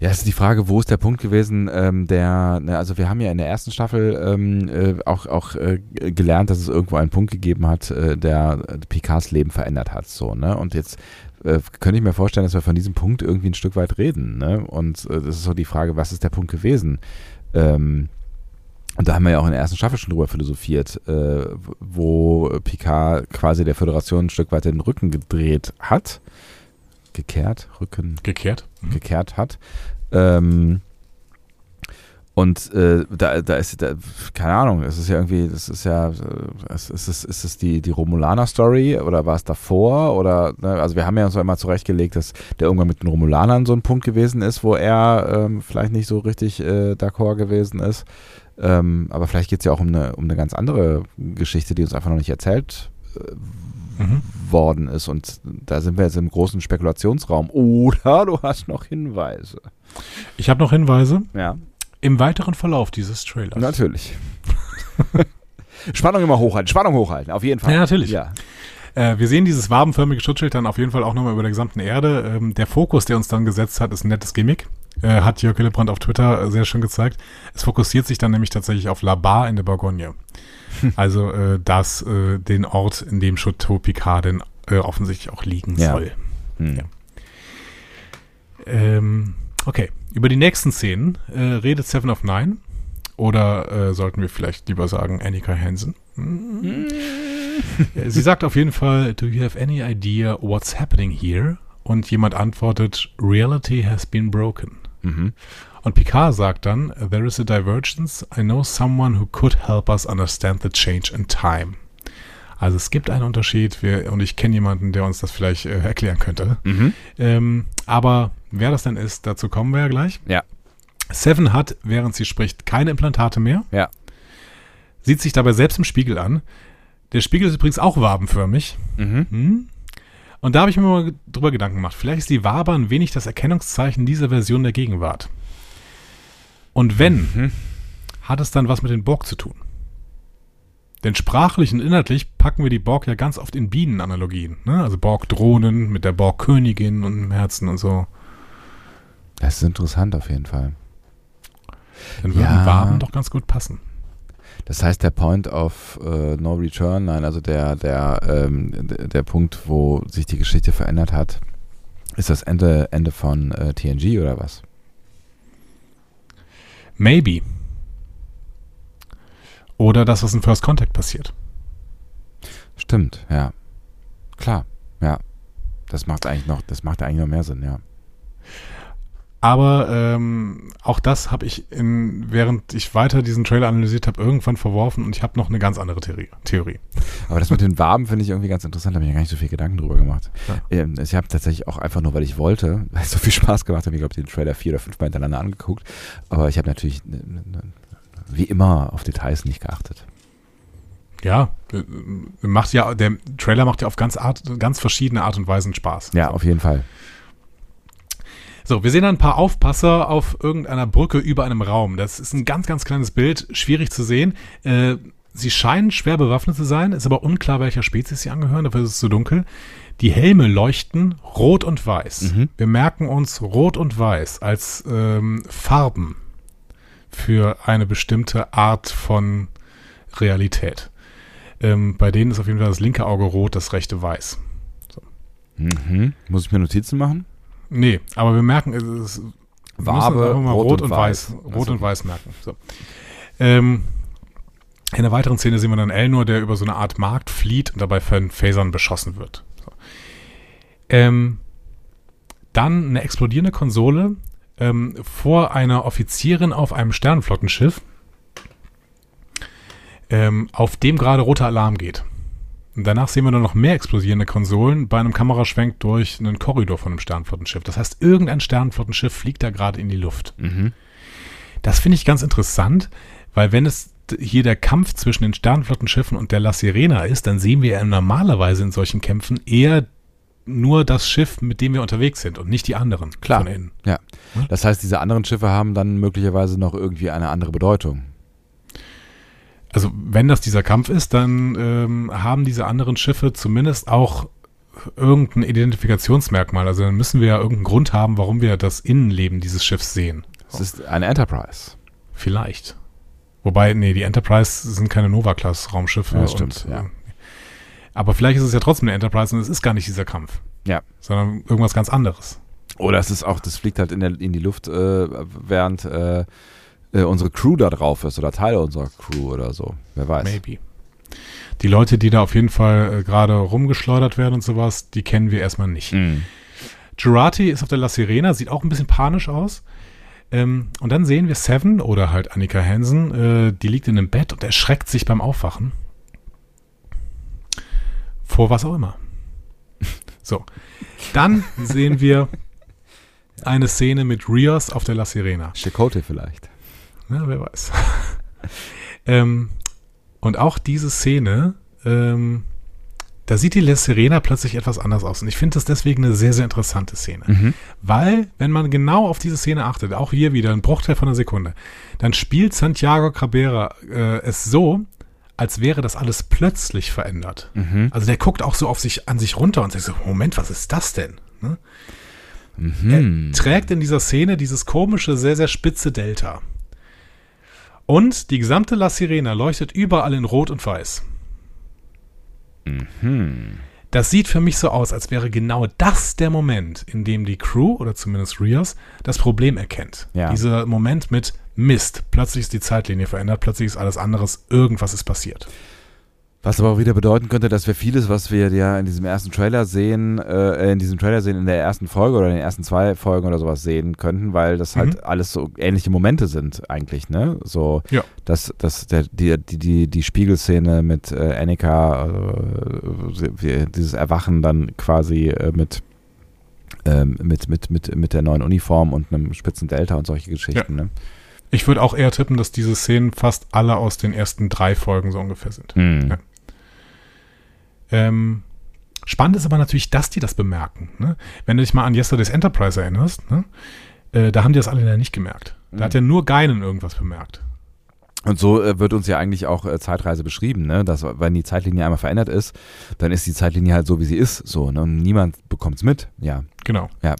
Ja, es ist die Frage, wo ist der Punkt gewesen, ähm, der, ne, also wir haben ja in der ersten Staffel ähm, äh, auch, auch äh, gelernt, dass es irgendwo einen Punkt gegeben hat, äh, der Picards Leben verändert hat, so, ne, und jetzt äh, könnte ich mir vorstellen, dass wir von diesem Punkt irgendwie ein Stück weit reden, ne, und äh, das ist so die Frage, was ist der Punkt gewesen? Ähm, und da haben wir ja auch in der ersten Staffel schon drüber philosophiert, äh, wo Picard quasi der Föderation ein Stück weit den Rücken gedreht hat, gekehrt, Rücken, Gekehrt? gekehrt hat. Ähm, und äh, da, da ist, da, keine Ahnung, es ist ja irgendwie, das ist ja, äh, es ist, es, ist es die, die Romulaner-Story oder war es davor? Oder, ne, also wir haben ja uns immer zurechtgelegt, dass der Umgang mit den Romulanern so ein Punkt gewesen ist, wo er ähm, vielleicht nicht so richtig äh, d'accord gewesen ist. Ähm, aber vielleicht geht es ja auch um eine, um eine ganz andere Geschichte, die uns einfach noch nicht erzählt Mhm. worden ist. Und da sind wir jetzt im großen Spekulationsraum. Oder du hast noch Hinweise. Ich habe noch Hinweise Ja, im weiteren Verlauf dieses Trailers. natürlich. Spannung immer hochhalten, Spannung hochhalten, auf jeden Fall. Ja, natürlich. Ja. Äh, wir sehen dieses wabenförmige Schutzschild dann auf jeden Fall auch nochmal über der gesamten Erde. Ähm, der Fokus, der uns dann gesetzt hat, ist ein nettes Gimmick. Äh, hat Jörg Hillebrand auf Twitter sehr schön gezeigt. Es fokussiert sich dann nämlich tatsächlich auf La Bar in der Bourgogne. Also äh, das, äh, den Ort, in dem Chateau Picard denn äh, offensichtlich auch liegen Ja. soll. Hm. Ja. Ähm, okay, über die nächsten Szenen äh, redet Seven of Nine. Oder äh, sollten wir vielleicht lieber sagen Annika Hansen? Hm. Äh, Sie sagt auf jeden Fall, do you have any idea what's happening here? Und jemand antwortet, reality has been broken. Mhm. Und Picard sagt dann, there is a divergence. I know someone who could help us understand the change in time. Also es gibt einen Unterschied wir, und ich kenne jemanden, der uns das vielleicht äh, erklären könnte. Mhm. Ähm, aber wer das denn ist, dazu kommen wir ja gleich. Ja. Seven hat, während sie spricht, keine Implantate mehr. Ja. Sieht sich dabei selbst im Spiegel an. Der Spiegel ist übrigens auch wabenförmig. Mhm. Hm? Und da habe ich mir mal drüber Gedanken gemacht. Vielleicht ist die Wabe ein wenig das Erkennungszeichen dieser Version der Gegenwart. Und wenn, Mhm. hat es dann was mit den Borg zu tun? Denn sprachlich und inhaltlich packen wir die Borg ja ganz oft in Bienenanalogien. Ne? Also Borg-Drohnen mit der Borg-Königin und im Herzen und so. Das ist interessant auf jeden Fall. Dann würden Ja. Waben doch ganz gut passen. Das heißt, der Point of äh, No Return, nein, also der, der, ähm, der, der Punkt, wo sich die Geschichte verändert hat, ist das Ende, Ende von äh, TNG oder was? Maybe. Oder das, was in First Contact passiert. Stimmt, ja. Klar, ja. Das macht eigentlich noch, das macht eigentlich noch mehr Sinn, ja. Aber ähm, auch das habe ich, in, während ich weiter diesen Trailer analysiert habe, irgendwann verworfen und ich habe noch eine ganz andere Theorie. Theorie. Aber das mit den Waben finde ich irgendwie ganz interessant, da habe ich mir gar nicht so viel Gedanken drüber gemacht. Ja. Ähm, Ich habe tatsächlich auch einfach nur, weil ich wollte, weil es so viel Spaß gemacht hat, ich glaube, den Trailer vier oder fünf Mal hintereinander angeguckt. Aber ich habe natürlich wie immer auf Details nicht geachtet. Ja, äh, macht ja, der Trailer macht ja auf ganz, Art, ganz verschiedene Art und Weisen Spaß. Ja, auf jeden Fall. So, wir sehen ein paar Aufpasser auf irgendeiner Brücke über einem Raum. Das ist ein ganz, ganz kleines Bild, schwierig zu sehen. Äh, sie scheinen schwer bewaffnet zu sein, ist aber unklar, welcher Spezies sie angehören, dafür ist es zu dunkel. Die Helme leuchten rot und weiß. Mhm. Wir merken uns rot und weiß als ähm, Farben für eine bestimmte Art von Realität. Ähm, bei denen ist auf jeden Fall das linke Auge rot, das rechte weiß. Mhm. Muss ich mir Notizen machen? Nee, aber wir merken, es ist wir Wabe, mal Rot rot, und und weiß, Weiß. rot Achso. und weiß merken. So. Ähm, in der weiteren Szene sehen wir dann Elnor, der über so eine Art Markt flieht und dabei von Phasern beschossen wird. So. Ähm, dann eine explodierende Konsole ähm, vor einer Offizierin auf einem Sternenflottenschiff, ähm, auf dem gerade roter Alarm geht. Danach sehen wir dann noch mehr explodierende Konsolen bei einem Kameraschwenk durch einen Korridor von einem Sternflottenschiff. Das heißt, irgendein Sternflottenschiff fliegt da gerade in die Luft. Mhm. Das finde ich ganz interessant, weil wenn es hier der Kampf zwischen den Sternflottenschiffen und der La Sirena ist, dann sehen wir ja normalerweise in solchen Kämpfen eher nur das Schiff, mit dem wir unterwegs sind und nicht die anderen Klar. von innen. Ja. Das heißt, diese anderen Schiffe haben dann möglicherweise noch irgendwie eine andere Bedeutung. Also wenn das dieser Kampf ist, dann ähm, haben diese anderen Schiffe zumindest auch irgendein Identifikationsmerkmal. Also dann müssen wir ja irgendeinen Grund haben, warum wir das Innenleben dieses Schiffs sehen. Es ist eine Enterprise. Vielleicht. Wobei, nee, die Enterprise sind keine Nova-Class-Raumschiffe. Ja, stimmt, und, ja. äh, Aber vielleicht ist es ja trotzdem eine Enterprise und es ist gar nicht dieser Kampf, Ja. sondern irgendwas ganz anderes. Oder es ist auch, das fliegt halt in, der, in die Luft, äh, während äh, äh, unsere Crew da drauf ist oder Teile unserer Crew oder so. Wer weiß. Maybe. Die Leute, die da auf jeden Fall äh, gerade rumgeschleudert werden und sowas, die kennen wir erstmal nicht. Mhm. Jurati ist auf der La Sirena, sieht auch ein bisschen panisch aus. Ähm, und dann sehen wir Seven oder halt Annika Hansen, äh, die liegt in einem Bett und erschreckt sich beim Aufwachen. Vor was auch immer. So. Dann sehen wir eine Szene mit Rios auf der La Sirena. Chakotay vielleicht. Ja, wer weiß. ähm, und auch diese Szene, ähm, da sieht die La Sirena plötzlich etwas anders aus. Und ich finde das deswegen eine sehr, sehr interessante Szene. Mhm. Weil, wenn man genau auf diese Szene achtet, auch hier wieder ein Bruchteil von einer Sekunde, dann spielt Santiago Cabrera äh, es so, als wäre das alles plötzlich verändert. Mhm. Also der guckt auch so auf sich, an sich runter und sagt so, Moment, was ist das denn? Ne? Mhm. Er trägt in dieser Szene dieses komische, sehr, sehr spitze Delta. Und die gesamte La Sirena leuchtet überall in Rot und Weiß. Mhm. Das sieht für mich so aus, als wäre genau das der Moment, in dem die Crew, oder zumindest Rios, das Problem erkennt. Ja. Dieser Moment mit Mist. Plötzlich ist die Zeitlinie verändert, plötzlich ist alles anderes, irgendwas ist passiert. Was aber auch wieder bedeuten könnte, dass wir vieles, was wir ja in diesem ersten Trailer sehen, äh, in diesem Trailer sehen, in der ersten Folge oder in den ersten zwei Folgen oder sowas sehen könnten, weil das halt Mhm. alles so ähnliche Momente sind eigentlich, ne? So, Ja. dass, dass der, die, die, die, die Spiegelszene mit äh, Annika, äh, dieses Erwachen dann quasi äh, mit, ähm, mit, mit, mit, mit der neuen Uniform und einem spitzen Delta und solche Geschichten, ne? Ich würde auch eher tippen, dass diese Szenen fast alle aus den ersten drei Folgen so ungefähr sind. Hm. Ja. Ähm, spannend ist aber natürlich, dass die das bemerken. Ne? Wenn du dich mal an Yesterday's Enterprise erinnerst, ne? äh, da haben die das alle ja nicht gemerkt. Da hat ja nur Geinen irgendwas bemerkt. Und so äh, wird uns ja eigentlich auch äh, Zeitreise beschrieben, ne? dass wenn die Zeitlinie einmal verändert ist, dann ist die Zeitlinie halt so, wie sie ist, so, ne? und niemand bekommt es mit, ja. Genau. Ja.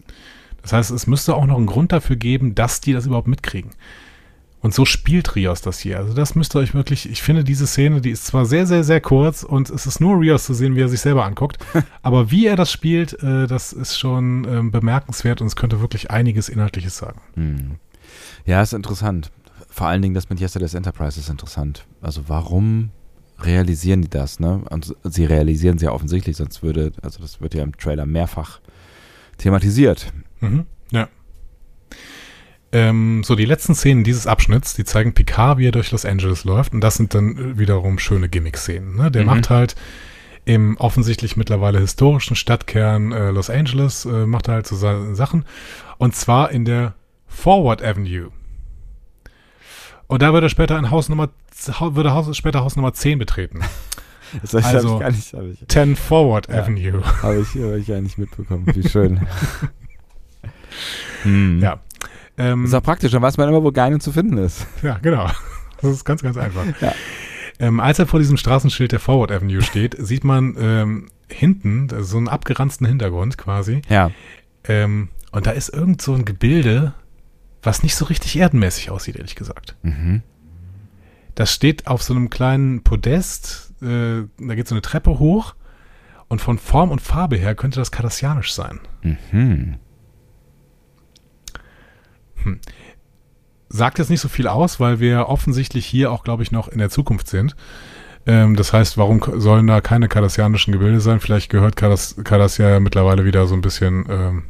Das heißt, es müsste auch noch einen Grund dafür geben, dass die das überhaupt mitkriegen. Und so spielt Rios das hier. Also das müsst ihr euch wirklich, ich finde diese Szene, die ist zwar sehr, sehr, sehr kurz und es ist nur Rios zu sehen, wie er sich selber anguckt, aber wie er das spielt, äh, das ist schon ähm, bemerkenswert und es könnte wirklich einiges Inhaltliches sagen. Hm. Ja, ist interessant. Vor allen Dingen das mit Yesterday's Enterprise ist interessant. Also warum realisieren die das, ne? Und sie realisieren es ja offensichtlich, sonst würde, also das wird ja im Trailer mehrfach thematisiert. Mhm. Ähm, so, die letzten Szenen dieses Abschnitts, die zeigen Picard, wie er durch Los Angeles läuft. Und das sind dann äh, wiederum schöne Gimmick-Szenen. Ne? Der Mhm. macht halt im offensichtlich mittlerweile historischen Stadtkern äh, Los Angeles, äh, macht er halt so seine Sachen. Und zwar in der Forward Avenue. Und da wird er später in Haus Nummer, würde Haus, später Haus Nummer 10 betreten. Das hab Also- ich gar nicht, habe ich, 10 Forward Ja. Avenue. hab ich, hab ich ja nicht mitbekommen. Wie schön. hm. Ja. Ähm, Ist auch praktisch, dann weiß man immer, wo Geinen zu finden ist. Ja, genau. Das ist ganz, ganz einfach. Ja. Ähm, als er vor diesem Straßenschild der Forward Avenue steht, sieht man ähm, hinten so einen abgeranzten Hintergrund quasi. Ja. Ähm, und da ist irgend so ein Gebilde, was nicht so richtig erdenmäßig aussieht, ehrlich gesagt. Mhm. Das steht auf so einem kleinen Podest, äh, da geht so eine Treppe hoch und von Form und Farbe her könnte das kardassianisch sein. Mhm. Sagt jetzt nicht so viel aus, weil wir offensichtlich hier auch, glaube ich, noch in der Zukunft sind. Ähm, das heißt, warum sollen da keine kardassianischen Gebilde sein? Vielleicht gehört Kardass, Cardassia ja mittlerweile wieder so ein bisschen, ähm,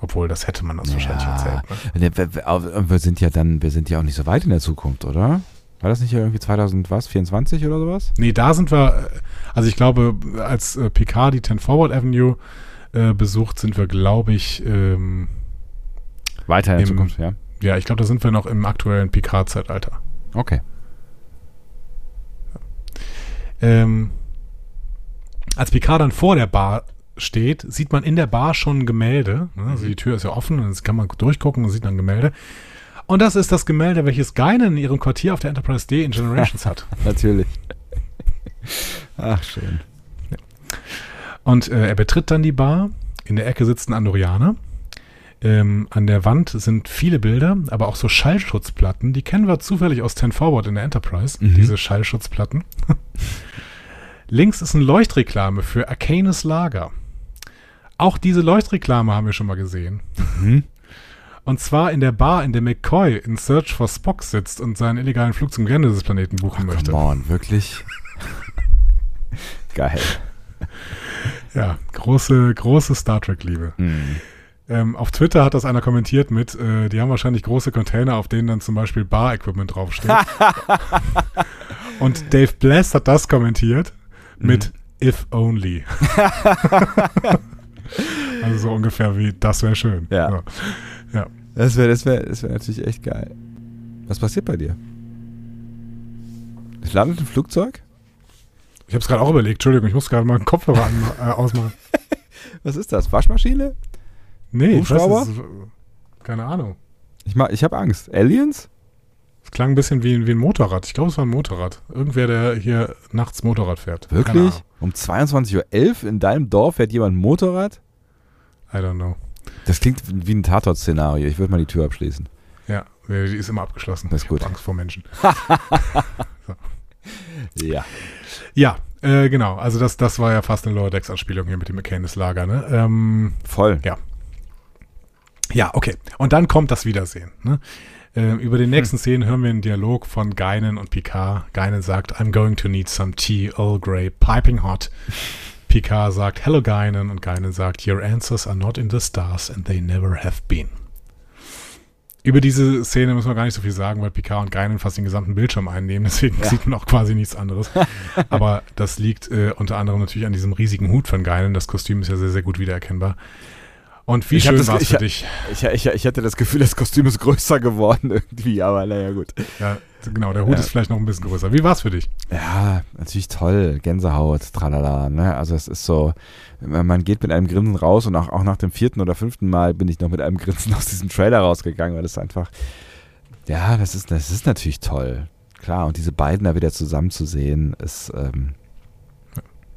obwohl das hätte man uns wahrscheinlich Ja. erzählt. Ne? Wir, sind ja dann, wir sind ja auch nicht so weit in der Zukunft, oder? War das nicht irgendwie 2000 was, 24 oder sowas? Nee, da sind wir, äh, also ich glaube, als äh, Picard die 10 Forward Avenue äh, besucht, sind wir, glaube ich, ähm, Weiter in Im- Zukunft, ja. Ja, ich glaube, da sind wir noch im aktuellen Picard-Zeitalter. Okay. Ähm, als Picard dann vor der Bar steht, sieht man in der Bar schon ein Gemälde. ne? Also die Tür ist ja offen und jetzt kann man durchgucken und sieht dann ein Gemälde. Und das ist das Gemälde, welches Geinen in ihrem Quartier auf der Enterprise D in Generations hat. Natürlich. Ach, schön. Und äh, er betritt dann die Bar. In der Ecke sitzt ein Andorianer. Ähm, an der Wand sind viele Bilder, aber auch so Schallschutzplatten. Die kennen wir zufällig aus 10 Forward in der Enterprise, diese Schallschutzplatten. Links ist eine Leuchtreklame für Arcanis Lager. Auch diese Leuchtreklame haben wir schon mal gesehen. Und zwar in der Bar, in der McCoy in Search for Spock sitzt und seinen illegalen Flug zum Ende des Planeten buchen möchte. Come on, wirklich? Geil. Ja, große, große Star Trek-Liebe. Mhm. Ähm, auf Twitter hat das einer kommentiert mit, äh, die haben wahrscheinlich große Container, auf denen dann zum Beispiel Bar-Equipment draufsteht. Und Dave Bless hat das kommentiert mit If Only. also so ungefähr wie, das wäre schön. Ja. So. ja. Das wäre das wär, das wär natürlich echt geil. Was passiert bei dir? Es landet ein Flugzeug? Ich habe es gerade auch überlegt, Entschuldigung, ich muss gerade mal einen Kopfhörer an, äh, ausmachen. Was ist das? Waschmaschine? Nee, Hubschrauber? ist, keine Ahnung. Ich, ma- ich habe Angst. Aliens? Es klang ein bisschen wie, wie ein Motorrad. Ich glaube, es war ein Motorrad. Irgendwer, der hier nachts Motorrad fährt. Wirklich? Um 22.11 Uhr in deinem Dorf fährt jemand Motorrad? I don't know. Das klingt wie ein Tatort-Szenario. Ich würde mal die Tür abschließen. Ja, die ist immer abgeschlossen. Das ist Ich gut. Angst vor Menschen. Ja. Ja, äh, genau. Also das, das war ja fast eine Lower Decks Anspielung hier mit dem McCanis Lager. Ne? Ähm, Voll. Ja. Ja, okay. Und dann kommt das Wiedersehen. Ne? Ähm, über den nächsten Szenen hören wir einen Dialog von Geinen und Picard. Geinen sagt, I'm going to need some tea, Earl Grey, piping hot. Picard sagt, hello Geinen und Geinen sagt, your answers are not in the stars and they never have been. Über diese Szene müssen wir gar nicht so viel sagen, weil Picard und Geinen fast den gesamten Bildschirm einnehmen, deswegen Ja. sieht man auch quasi nichts anderes. Aber das liegt äh, unter anderem natürlich an diesem riesigen Hut von Geinen. Das Kostüm ist ja sehr, sehr gut wiedererkennbar. Und wie Ich schön das- war es ich für dich. Ich, ich, ich hatte das Gefühl, das Kostüm ist größer geworden irgendwie, aber naja, gut. Ja, genau, der Hut Ja. ist vielleicht noch ein bisschen größer. Wie war es für dich? Ja, natürlich toll. Gänsehaut, tralala. Ne? Also es ist so, man geht mit einem Grinsen raus und auch, auch nach dem vierten oder fünften Mal bin ich noch mit einem Grinsen aus diesem Trailer rausgegangen, weil das einfach, ja, das ist, das ist natürlich toll. Klar, und diese beiden da wieder zusammen zu sehen, ist, ähm,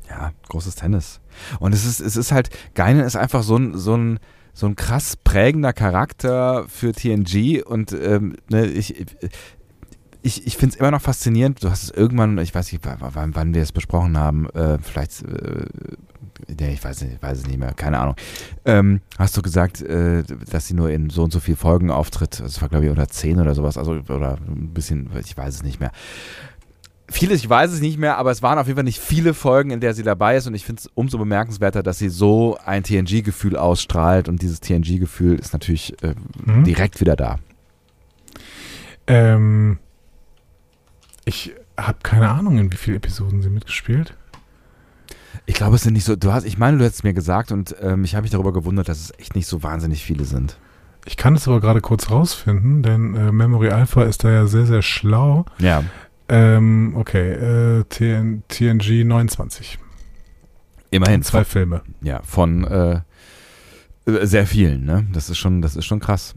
ja, großes Tennis. Und es ist, es ist halt, Geinen ist einfach so ein, so ein, so ein krass prägender Charakter für TNG und ähm, ne, ich, ich, ich finde es immer noch faszinierend. Du hast es irgendwann, ich weiß nicht, wann, wann wir es besprochen haben, äh, vielleicht, äh, nee, ich weiß, nicht, ich weiß es nicht mehr, keine Ahnung. Ähm, hast du gesagt, äh, dass sie nur in so und so vielen Folgen auftritt? Das war, glaube ich, unter 10 oder sowas, also oder ein bisschen, ich weiß es nicht mehr. Vieles, ich weiß es nicht mehr, aber es waren auf jeden Fall nicht viele Folgen, in der sie dabei ist und ich finde es umso bemerkenswerter, dass sie so ein TNG-Gefühl ausstrahlt und dieses TNG-Gefühl ist natürlich äh, Mhm. direkt wieder da. Ähm, ich habe keine Ahnung, in wie vielen Episoden sie mitgespielt. Ich glaube, es sind nicht so, du hast, ich meine, du hättest es mir gesagt und ähm, ich habe mich darüber gewundert, dass es echt nicht so wahnsinnig viele sind. Ich kann es aber gerade kurz rausfinden, denn äh, Memory Alpha ist da ja sehr, sehr schlau. Ja. Ähm, okay, äh, TN, TNG 29. Immerhin Zwei zwei. Filme. Ja, von äh, äh, sehr vielen, ne? Das ist schon, das ist schon krass.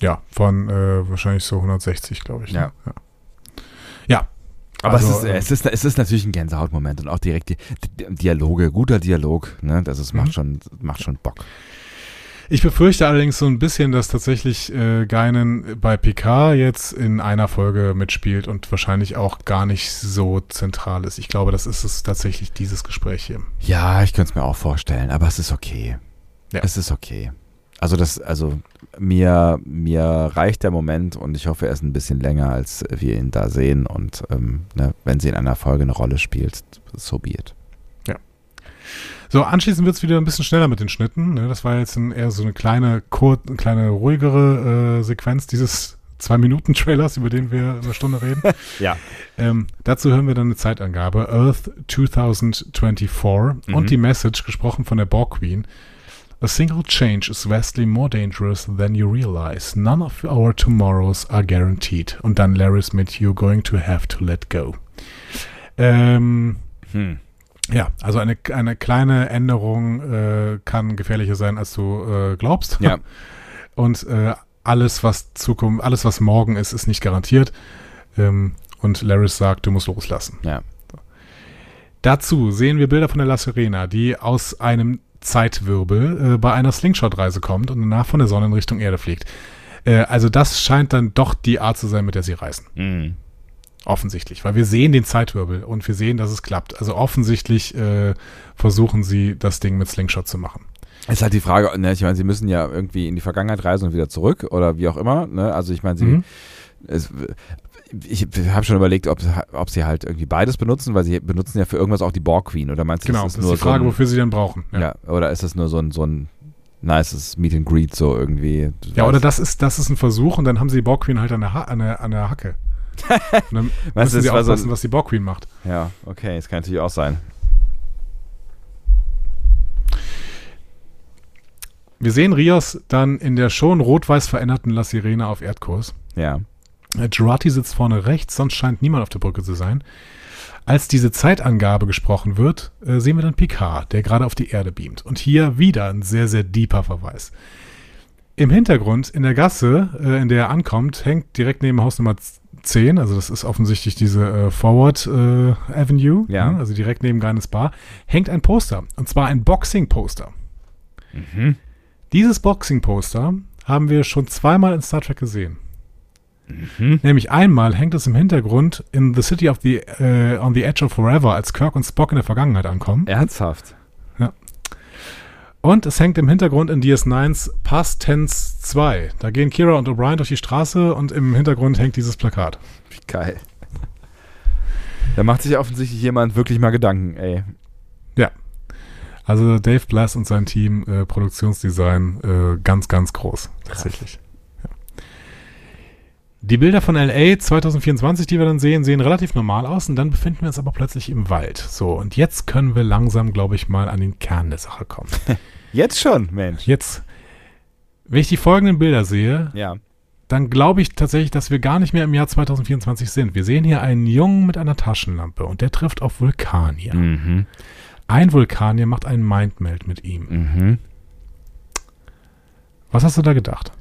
Ja, von äh, wahrscheinlich so 160, glaube ich. Ja. Ne? ja. Ja. Aber Also, es, ist, es, ist, es ist natürlich ein Gänsehautmoment und auch direkt die, die Dialoge, guter Dialog, ne? Das ist, Mhm. macht, schon, macht schon Bock. Ich befürchte allerdings so ein bisschen, dass tatsächlich äh, Geinen bei Picard jetzt in einer Folge mitspielt und wahrscheinlich auch gar nicht so zentral ist. Ich glaube, das ist es tatsächlich dieses Gespräch hier. Ja, ich könnte es mir auch vorstellen, aber es ist okay. Ja. Es ist okay. Also das, also mir, mir reicht der Moment und ich hoffe, er ist ein bisschen länger, als wir ihn da sehen. Und ähm, ne, wenn sie in einer Folge eine Rolle spielt, so be it. So, anschließend wird es wieder ein bisschen schneller mit den Schnitten. Ne? Das war jetzt ein, eher so eine kleine, kur eine kleine ruhigere äh, Sequenz dieses Zwei-Minuten-Trailers, über den wir eine Stunde reden. Ja. Ähm, dazu hören wir dann eine Zeitangabe, Earth 2024 Mhm. und die Message, gesprochen von der Borg Queen. A single change is vastly more dangerous than you realize. None of our tomorrows are guaranteed. Und dann Larry Smith, you're going to have to let go. Ähm, Hm. Ja, also eine, eine kleine Änderung äh, kann gefährlicher sein, als du äh, glaubst. Ja. Und äh, alles, was Zukunft, alles, was morgen ist, ist nicht garantiert. Ähm, und Laris sagt, du musst loslassen. Ja. Dazu sehen wir Bilder von der La Serena, die aus einem Zeitwirbel äh, bei einer Slingshot-Reise kommt und danach von der Sonne in Richtung Erde fliegt. Äh, also das scheint dann doch die Art zu sein, mit der sie reisen. Mhm. Offensichtlich, weil wir sehen den Zeitwirbel und wir sehen, dass es klappt. Also offensichtlich äh, versuchen sie, das Ding mit Slingshot zu machen. Ist halt die Frage, ne, ich meine, sie müssen ja irgendwie in die Vergangenheit reisen und wieder zurück oder wie auch immer. Ne? Also ich meine, sie, Mhm. es, ich habe schon überlegt, ob, ob sie halt irgendwie beides benutzen, weil sie benutzen ja für irgendwas auch die Borg Queen. Oder meinst du, Genau, das das ist ist nur die Frage, so ein, wofür sie denn brauchen. ja. oder ist das nur so ein, so ein nices Meet and Greet so irgendwie? Ja, oder das ist, das ist ein Versuch und dann haben sie die Borg Queen halt an der, ha an der, an der Hacke. Und dann Weißt müssen sie das war so- aufpassen, was die Borg Queen macht. Ja, okay, das kann natürlich auch sein. Wir sehen Rios dann in der schon rot-weiß veränderten La Sirene auf Erdkurs. Ja. Äh, Girardi sitzt vorne rechts, sonst scheint niemand auf der Brücke zu sein. Als diese Zeitangabe gesprochen wird, äh, sehen wir dann Picard, der gerade auf die Erde beamt. Und hier wieder ein sehr, sehr deeper Verweis. Im Hintergrund, in der Gasse, äh, in der er ankommt, hängt direkt neben Haus Nummer 10, also das ist offensichtlich diese äh, Forward äh, Avenue, Ja. ne, also direkt neben Geines Bar, hängt ein Poster. Und zwar ein Boxing-Poster. Mhm. Dieses Boxing-Poster haben wir schon zweimal in Star Trek gesehen. Mhm. Nämlich einmal hängt es im Hintergrund in The City of the äh, on the Edge of Forever, als Kirk und Spock in der Vergangenheit ankommen. Ernsthaft? Und es hängt im Hintergrund in DS9s Past Tense 2. Da gehen Kira und O'Brien durch die Straße und im Hintergrund hängt dieses Plakat. Wie geil. Da macht sich offensichtlich jemand wirklich mal Gedanken, ey. Also Dave Blass und sein Team, äh, Produktionsdesign, äh, ganz, ganz groß. Tatsächlich. Die Bilder von LA 2024, die wir dann sehen, sehen relativ normal aus und dann befinden wir uns aber plötzlich im Wald. So, und jetzt können wir langsam, glaube ich, mal an den Kern der Sache kommen. Jetzt schon, Mensch. Jetzt, wenn ich die folgenden Bilder sehe, Ja. dann glaube ich tatsächlich, dass wir gar nicht mehr im Jahr 2024 sind. Wir sehen hier einen Jungen mit einer Taschenlampe und der trifft auf Vulkanier. Mhm. Ein Vulkanier macht einen Mindmeld mit ihm. Mhm. Was hast du da gedacht?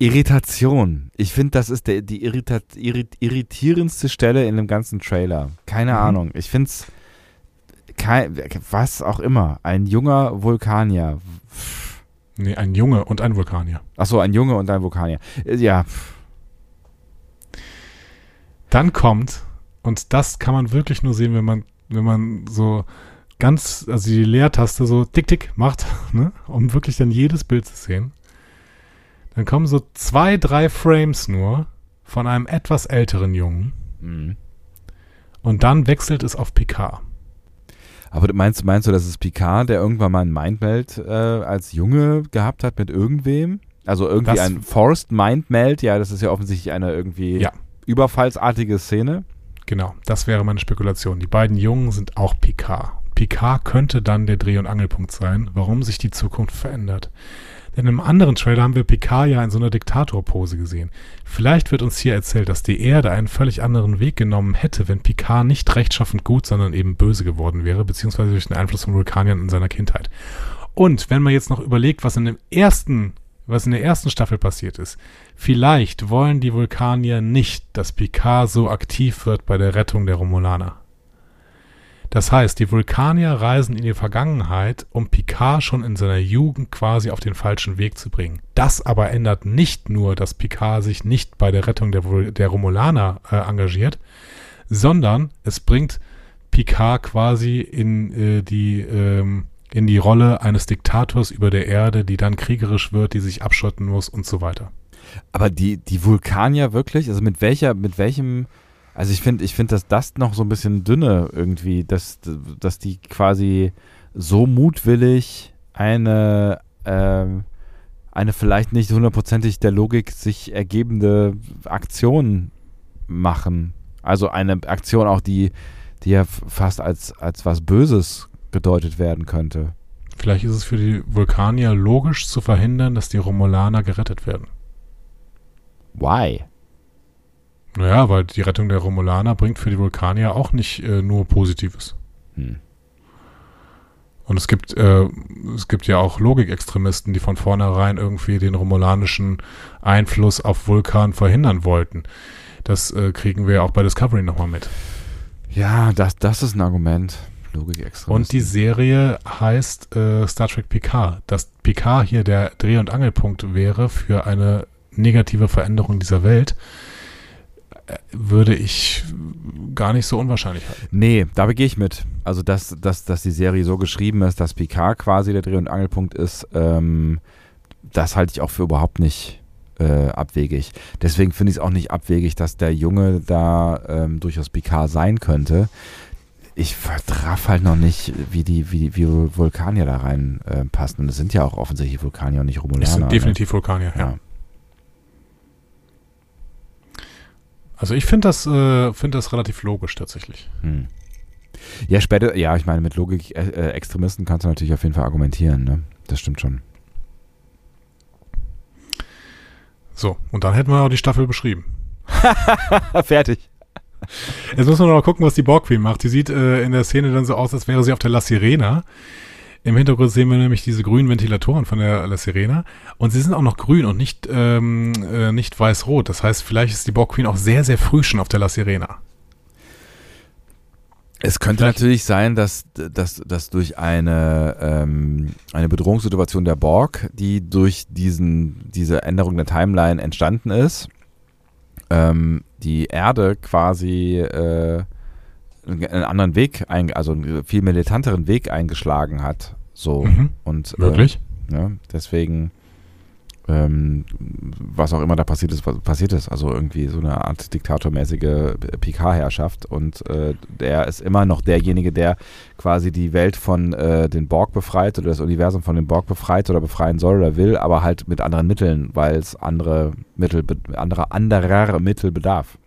Irritation. Ich finde, das ist der, die irrita irrit irritierendste Stelle in dem ganzen Trailer. Keine Mhm. Ahnung. Ich finde es. Was auch immer. Ein junger Vulkanier. Nee, ein Junge und ein Vulkanier. Achso, ein Junge und ein Vulkanier. Äh, Ja. Dann kommt, und das kann man wirklich nur sehen, wenn man, wenn man so ganz, also die Leertaste so tick tick macht, ne, um wirklich dann jedes Bild zu sehen. Dann kommen so zwei, drei Frames nur von einem etwas älteren Jungen Mhm. und dann wechselt es auf Picard. Aber du meinst, meinst du, das ist Picard, der irgendwann mal ein Mindmeld äh, als Junge gehabt hat mit irgendwem? Also irgendwie Das- ein Forced Mindmeld? Ja, das ist ja offensichtlich eine irgendwie Ja. überfallsartige Szene. Genau, das wäre meine Spekulation. Die beiden Jungen sind auch Picard. Picard könnte dann der Dreh- und Angelpunkt sein, warum sich die Zukunft verändert. Denn im anderen Trailer haben wir Picard ja in so einer Diktatorpose gesehen. Vielleicht wird uns hier erzählt, dass die Erde einen völlig anderen Weg genommen hätte, wenn Picard nicht rechtschaffend gut, sondern eben böse geworden wäre, beziehungsweise durch den Einfluss von Vulkaniern in seiner Kindheit. Und wenn man jetzt noch überlegt, was in dem ersten, was in der ersten Staffel passiert ist, vielleicht wollen die Vulkanier nicht, dass Picard so aktiv wird bei der Rettung der Romulaner. Das heißt, die Vulkanier reisen in die Vergangenheit, um Picard schon in seiner Jugend quasi auf den falschen Weg zu bringen. Das aber ändert nicht nur, dass Picard sich nicht bei der Rettung der, der Romulaner äh, engagiert, sondern es bringt Picard quasi in äh, die ähm, in die Rolle eines Diktators über der Erde, die dann kriegerisch wird, die sich abschotten muss und so weiter. Aber die, die Vulkanier wirklich, also mit welcher, mit welchem, also ich finde, ich finde, dass das noch so ein bisschen dünne irgendwie, dass, dass die quasi so mutwillig eine, ähm, eine vielleicht nicht hundertprozentig der Logik sich ergebende Aktion machen. Also eine Aktion auch, die, die ja fast als, als was Böses gedeutet werden könnte. Vielleicht ist es für die Vulkanier logisch zu verhindern, dass die Romulaner gerettet werden. Why? Naja, weil die Rettung der Romulaner bringt für die Vulkanier auch nicht äh, nur Positives. Hm. Und es gibt, äh, es gibt ja auch Logikextremisten, die von vornherein irgendwie den romulanischen Einfluss auf Vulkan verhindern wollten. Das äh, kriegen wir auch bei Discovery nochmal mit. Ja, das, das ist ein Argument. Logik extra. Und die Serie heißt äh, Star Trek Picard. Dass Picard hier der Dreh- und Angelpunkt wäre für eine negative Veränderung dieser Welt, würde ich gar nicht so unwahrscheinlich halten. Nee, da gehe ich mit. Also, dass, dass, dass die Serie so geschrieben ist, dass Picard quasi der Dreh- und Angelpunkt ist, ähm, das halte ich auch für überhaupt nicht äh, abwegig. Deswegen finde ich es auch nicht abwegig, dass der Junge da ähm, durchaus Picard sein könnte. Ich vertraff halt noch nicht, wie die, wie, wie Vulkanier da rein äh. Und es sind ja auch offensichtlich Vulkanier und nicht Romulaner. Es sind ne? definitiv Vulkanier, ja. Ja. Also ich finde das, äh, find das relativ logisch tatsächlich. Hm. Ja, später, ja, ich meine, mit Logik-Extremisten kannst du natürlich auf jeden Fall argumentieren, ne? Das stimmt schon. So, und dann hätten wir auch die Staffel beschrieben. Fertig. Jetzt müssen wir noch gucken, was die Borg Queen macht. Die sieht äh, in der Szene dann so aus, als wäre sie auf der La Sirena. Im Hintergrund sehen wir nämlich diese grünen Ventilatoren von der La Sirena. Und sie sind auch noch grün und nicht, ähm, äh, nicht weiß-rot. Das heißt, vielleicht ist die Borg Queen auch sehr, sehr früh schon auf der La Sirena. Es könnte Vielleicht- natürlich sein, dass, dass, dass durch eine, ähm, eine Bedrohungssituation der Borg, die durch diesen, diese Änderung der Timeline entstanden ist, ähm, die Erde quasi äh, einen anderen Weg, ein, also einen viel militanteren Weg eingeschlagen hat. So. Mhm. Und, äh, Möglich? Ja, deswegen, ähm, was auch immer da passiert ist, passiert ist. Also irgendwie so eine Art diktatormäßige PK-Herrschaft. Und äh, der ist immer noch derjenige, der quasi die Welt von äh, den Borg befreit oder das Universum von den Borg befreit oder befreien soll oder will, aber halt mit anderen Mitteln, weil es andere Mittel, andere, anderer Mittel bedarf.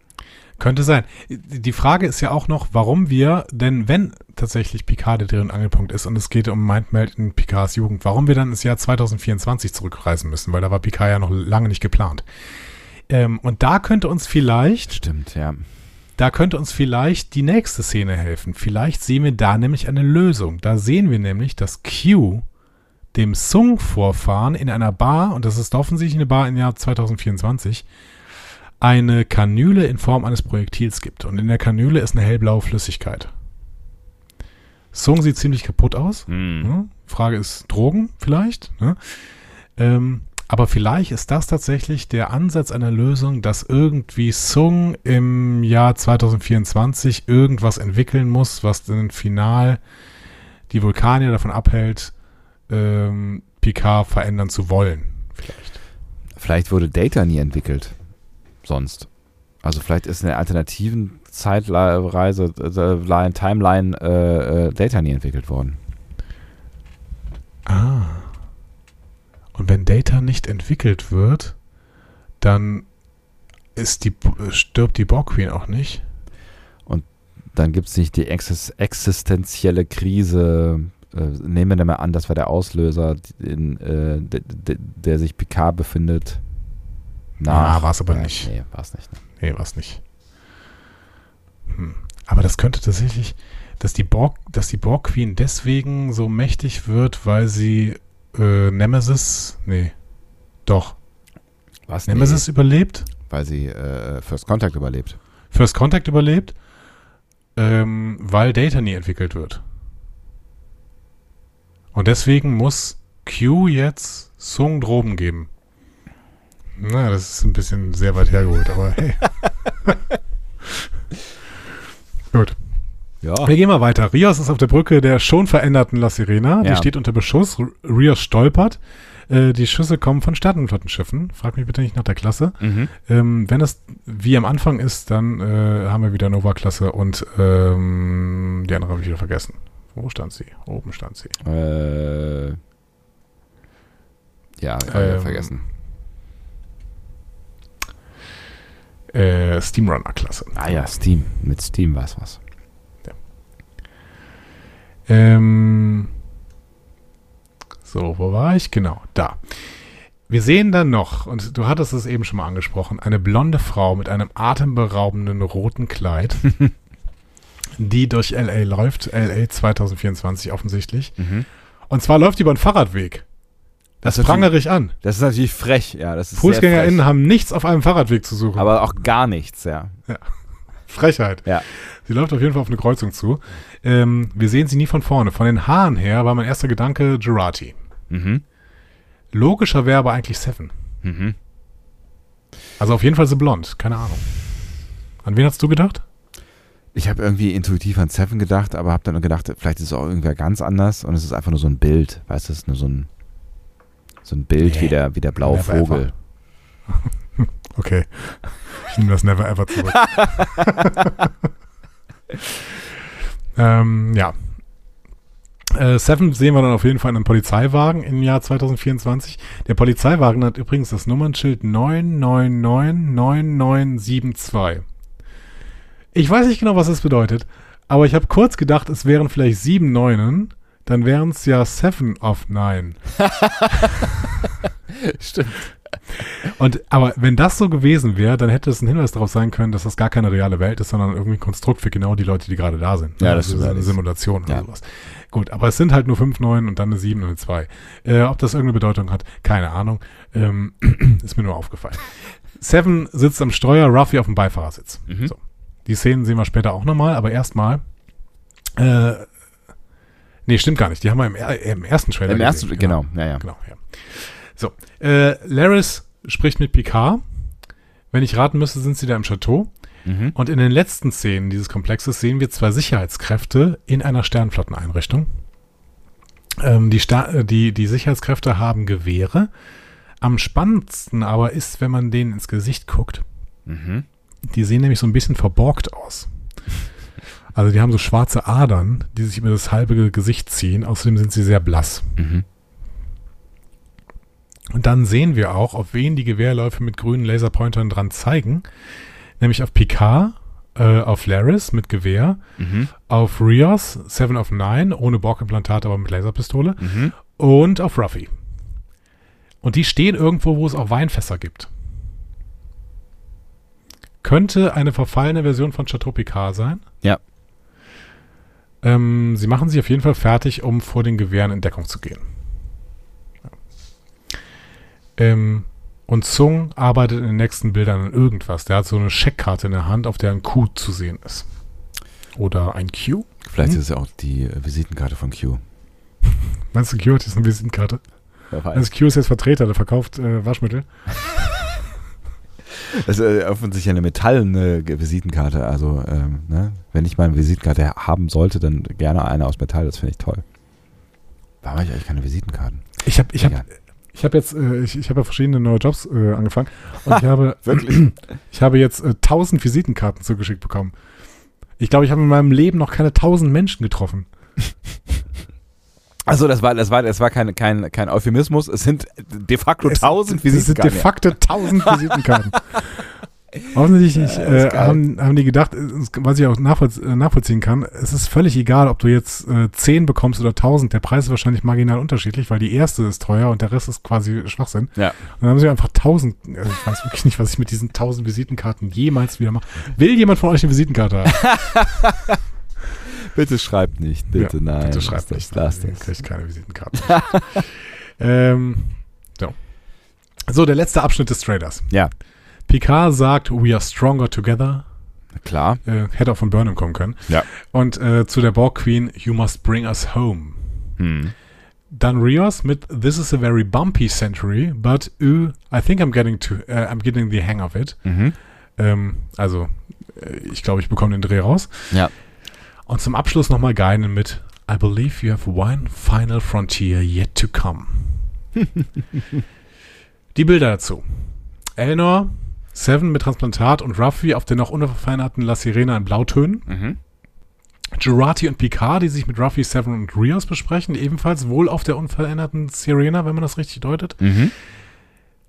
Könnte sein. Die Frage ist ja auch noch, warum wir, denn wenn tatsächlich Picard der und Angelpunkt ist und es geht um Mindmeld in Picards Jugend, warum wir dann ins Jahr 2024 zurückreisen müssen, weil da war Picard ja noch lange nicht geplant. Ähm, und da könnte uns vielleicht, Stimmt, ja. da könnte uns vielleicht die nächste Szene helfen. Vielleicht sehen wir da nämlich eine Lösung. Da sehen wir nämlich, dass Q dem Sung-Vorfahren in einer Bar, und das ist offensichtlich eine Bar im Jahr 2024, eine Kanüle in Form eines Projektils gibt. Und in der Kanüle ist eine hellblaue Flüssigkeit. Sung sieht ziemlich kaputt aus. Hm. Ne? Frage ist Drogen vielleicht. Ne? Ähm, aber vielleicht ist das tatsächlich der Ansatz einer Lösung, dass irgendwie Sung im Jahr 2024 irgendwas entwickeln muss, was dann final die Vulkanier davon abhält, ähm, Picard verändern zu wollen. Vielleicht. Vielleicht wurde Data nie entwickelt. Sonst. Also vielleicht ist in der alternativen Zeitreise, äh, Line- Timeline äh, äh, Data nie entwickelt worden. Ah. Und wenn Data nicht entwickelt wird, dann ist die, stirbt die Borg Queen auch nicht. Dann gibt es nicht die exis existenzielle Krise. Äh, nehmen wir mal an, das war der Auslöser, in, äh, de, de, der sich Picard befindet. Ah, war's aber Äh, nicht. Nee, war es nicht. Ne? Nee, war's nicht. Hm. Aber das könnte tatsächlich, dass die Borg, dass die Borg Queen deswegen so mächtig wird, weil sie äh, Nemesis, nee, doch, Was? Nemesis überlebt, Nee, weil sie äh, First Contact überlebt. First Contact überlebt, ähm, weil Data nie entwickelt wird. Und deswegen muss Q jetzt Sung Droben geben. Na, das ist ein bisschen sehr weit hergeholt, aber hey. Gut. Ja. Wir gehen mal weiter. Rios ist auf der Brücke der schon veränderten La Sirena. Die Ja. steht unter Beschuss. Rios stolpert. Äh, die Schüsse kommen von Sternenflottenschiffen. Frag mich bitte nicht nach der Klasse. Mhm. Ähm, wenn es wie am Anfang ist, dann äh, haben wir wieder Nova-Klasse und ähm, die andere habe ich wieder vergessen. Wo stand sie? Oben stand sie. Äh, ja, ich Ähm, vergessen. Äh, Steamrunner-Klasse. Ah ja, Steam. Mit Steam war es was. Ähm, So, wo war ich? Genau, da. Wir sehen dann noch, und du hattest es eben schon mal angesprochen, eine blonde Frau mit einem atemberaubenden roten Kleid, die durch LA läuft, LA 2024 offensichtlich. Mhm. Und zwar läuft die über einen Fahrradweg. Das, Das prangere ich an. Das ist natürlich frech, ja. Das ist FußgängerInnen haben nichts auf einem Fahrradweg zu suchen. Aber auch gar nichts, ja. Frechheit. Ja. Sie läuft auf jeden Fall auf eine Kreuzung zu. Ähm, wir sehen sie nie von vorne. Von den Haaren her war mein erster Gedanke Girardi. Mhm. Logischer wäre aber eigentlich Seven. Mhm. Also auf jeden Fall so blond. Keine Ahnung. An wen hast du gedacht? Ich habe irgendwie intuitiv an Seven gedacht, aber habe dann gedacht, vielleicht ist es auch irgendwer ganz anders und es ist einfach nur so ein Bild. Weißt du, es ist nur so ein, so ein Bild Nee. wie, der, wie der blaue Vogel. Okay. Ich nehme das never ever zurück. ähm, ja. Äh, Seven sehen wir dann auf jeden Fall in einem Polizeiwagen im Jahr 2024. Der Polizeiwagen hat übrigens das Nummernschild 9999972. Ich weiß nicht genau, was das bedeutet, aber ich habe kurz gedacht, es wären vielleicht sieben Neunen. Dann wären es ja Seven of Nine. Stimmt. Und aber wenn das so gewesen wäre, dann hätte es ein Hinweis darauf sein können, dass das gar keine reale Welt ist, sondern irgendwie ein Konstrukt für genau die Leute, die gerade da sind. Ja, das also stimmt eine. Simulation oder Ja. sowas. Gut, aber es sind halt nur fünf Neun und dann eine sieben und eine zwei. Äh, ob das irgendeine Bedeutung hat, keine Ahnung. Ähm, ist mir nur aufgefallen. Seven sitzt am Steuer, Ruffy auf dem Beifahrersitz. Mhm. So. Die Szenen sehen wir später auch nochmal, aber erstmal. Äh, nee, stimmt gar nicht. Die haben wir im, im ersten Trailer Im ersten, gesehen. genau, ja, ja. Genau, ja. So, äh, Laris spricht mit Picard. Wenn ich raten müsste, sind sie da im Chateau. Mhm. Und in den letzten Szenen dieses Komplexes sehen wir zwei Sicherheitskräfte in einer Sternflotteneinrichtung. Ähm, die, Sta äh, die, die Sicherheitskräfte haben Gewehre. Am spannendsten aber ist, wenn man denen ins Gesicht guckt. Mhm. Die sehen nämlich so ein bisschen verborgt aus. Also die haben so schwarze Adern, die sich über das halbe Gesicht ziehen. Außerdem sind sie sehr blass. Mhm. Und dann sehen wir auch, auf wen die Gewehrläufe mit grünen Laserpointern dran zeigen. Nämlich auf Picard, äh, auf Laris mit Gewehr, Mhm. auf Rios, Seven of Nine, ohne Borg-Implantat, aber mit Laserpistole, Mhm. und auf Ruffy. Und die stehen irgendwo, wo es auch Weinfässer gibt. Könnte eine verfallene Version von Chateau Picard sein. Ja. Ähm, sie machen sich auf jeden Fall fertig, um vor den Gewehren in Deckung zu gehen. Ja. Ähm, und Zung arbeitet in den nächsten Bildern an irgendwas. Der hat so eine Scheckkarte in der Hand, auf der ein Q zu sehen ist. Oder ein Q? Vielleicht Hm? ist es ja auch die äh, Visitenkarte von Q. Meinst du, Q hat jetzt eine Visitenkarte? Also Q ist jetzt Vertreter, der verkauft äh, Waschmittel. Ist äh, offensichtlich eine metallene Visitenkarte. Also, ähm, ne? wenn ich mal eine Visitenkarte ha- haben sollte, dann gerne eine aus Metall. Das finde ich toll. Warum habe ich eigentlich keine Visitenkarten? Ich habe ich hab, ich hab jetzt, äh, ich, ich habe ja verschiedene neue Jobs äh, angefangen und ich habe, Wirklich? ich habe jetzt äh, 1000 Visitenkarten zugeschickt bekommen. Ich glaube, ich habe in meinem Leben noch keine 1000 Menschen getroffen. Also das war, das war, das war kein, kein, kein Euphemismus. Es sind de facto Es- tausend Es sind de Visitenkarten. facto 1000 Visitenkarten. Ist äh, haben, haben die gedacht, was ich auch äh, nachvollziehen kann, es ist völlig egal, ob du jetzt äh, 10 bekommst oder 1000. Der Preis ist wahrscheinlich marginal unterschiedlich, weil die erste ist teuer und der Rest ist quasi Schwachsinn. Ja. Und dann haben sie einfach 1000. Also ich weiß wirklich nicht, was ich mit diesen 1000 Visitenkarten jemals wieder mache. Will jemand von euch eine Visitenkarte haben? Bitte schreibt nicht. Bitte Ja, nein. Bitte schreibt das, nicht. Lass Ihr das. kriegt keine Visitenkarten. ähm, so. so, der letzte Abschnitt des Trailers. Ja, Picard sagt, we are stronger together. klar. Äh, hätte auch von Burnham kommen können. Ja. Und äh, zu der Borg Queen, you must bring us home. Hm. Dann Rios mit This is a very bumpy century, but uh, I think I'm getting to, äh, I'm getting the hang of it. Mhm. Ähm, also, äh, ich glaube, ich bekomme den Dreh raus. Ja. Und zum Abschluss nochmal Geinen mit I believe you have one final frontier yet to come. Die Bilder dazu. Elnor, Seven mit Transplantat und Ruffy auf der noch unverfeinerten La Sirena in Blautönen. Mhm. Girati und Picard, die sich mit Ruffy, Seven und Rios besprechen, ebenfalls wohl auf der unveränderten Sirena, wenn man das richtig deutet. Mhm.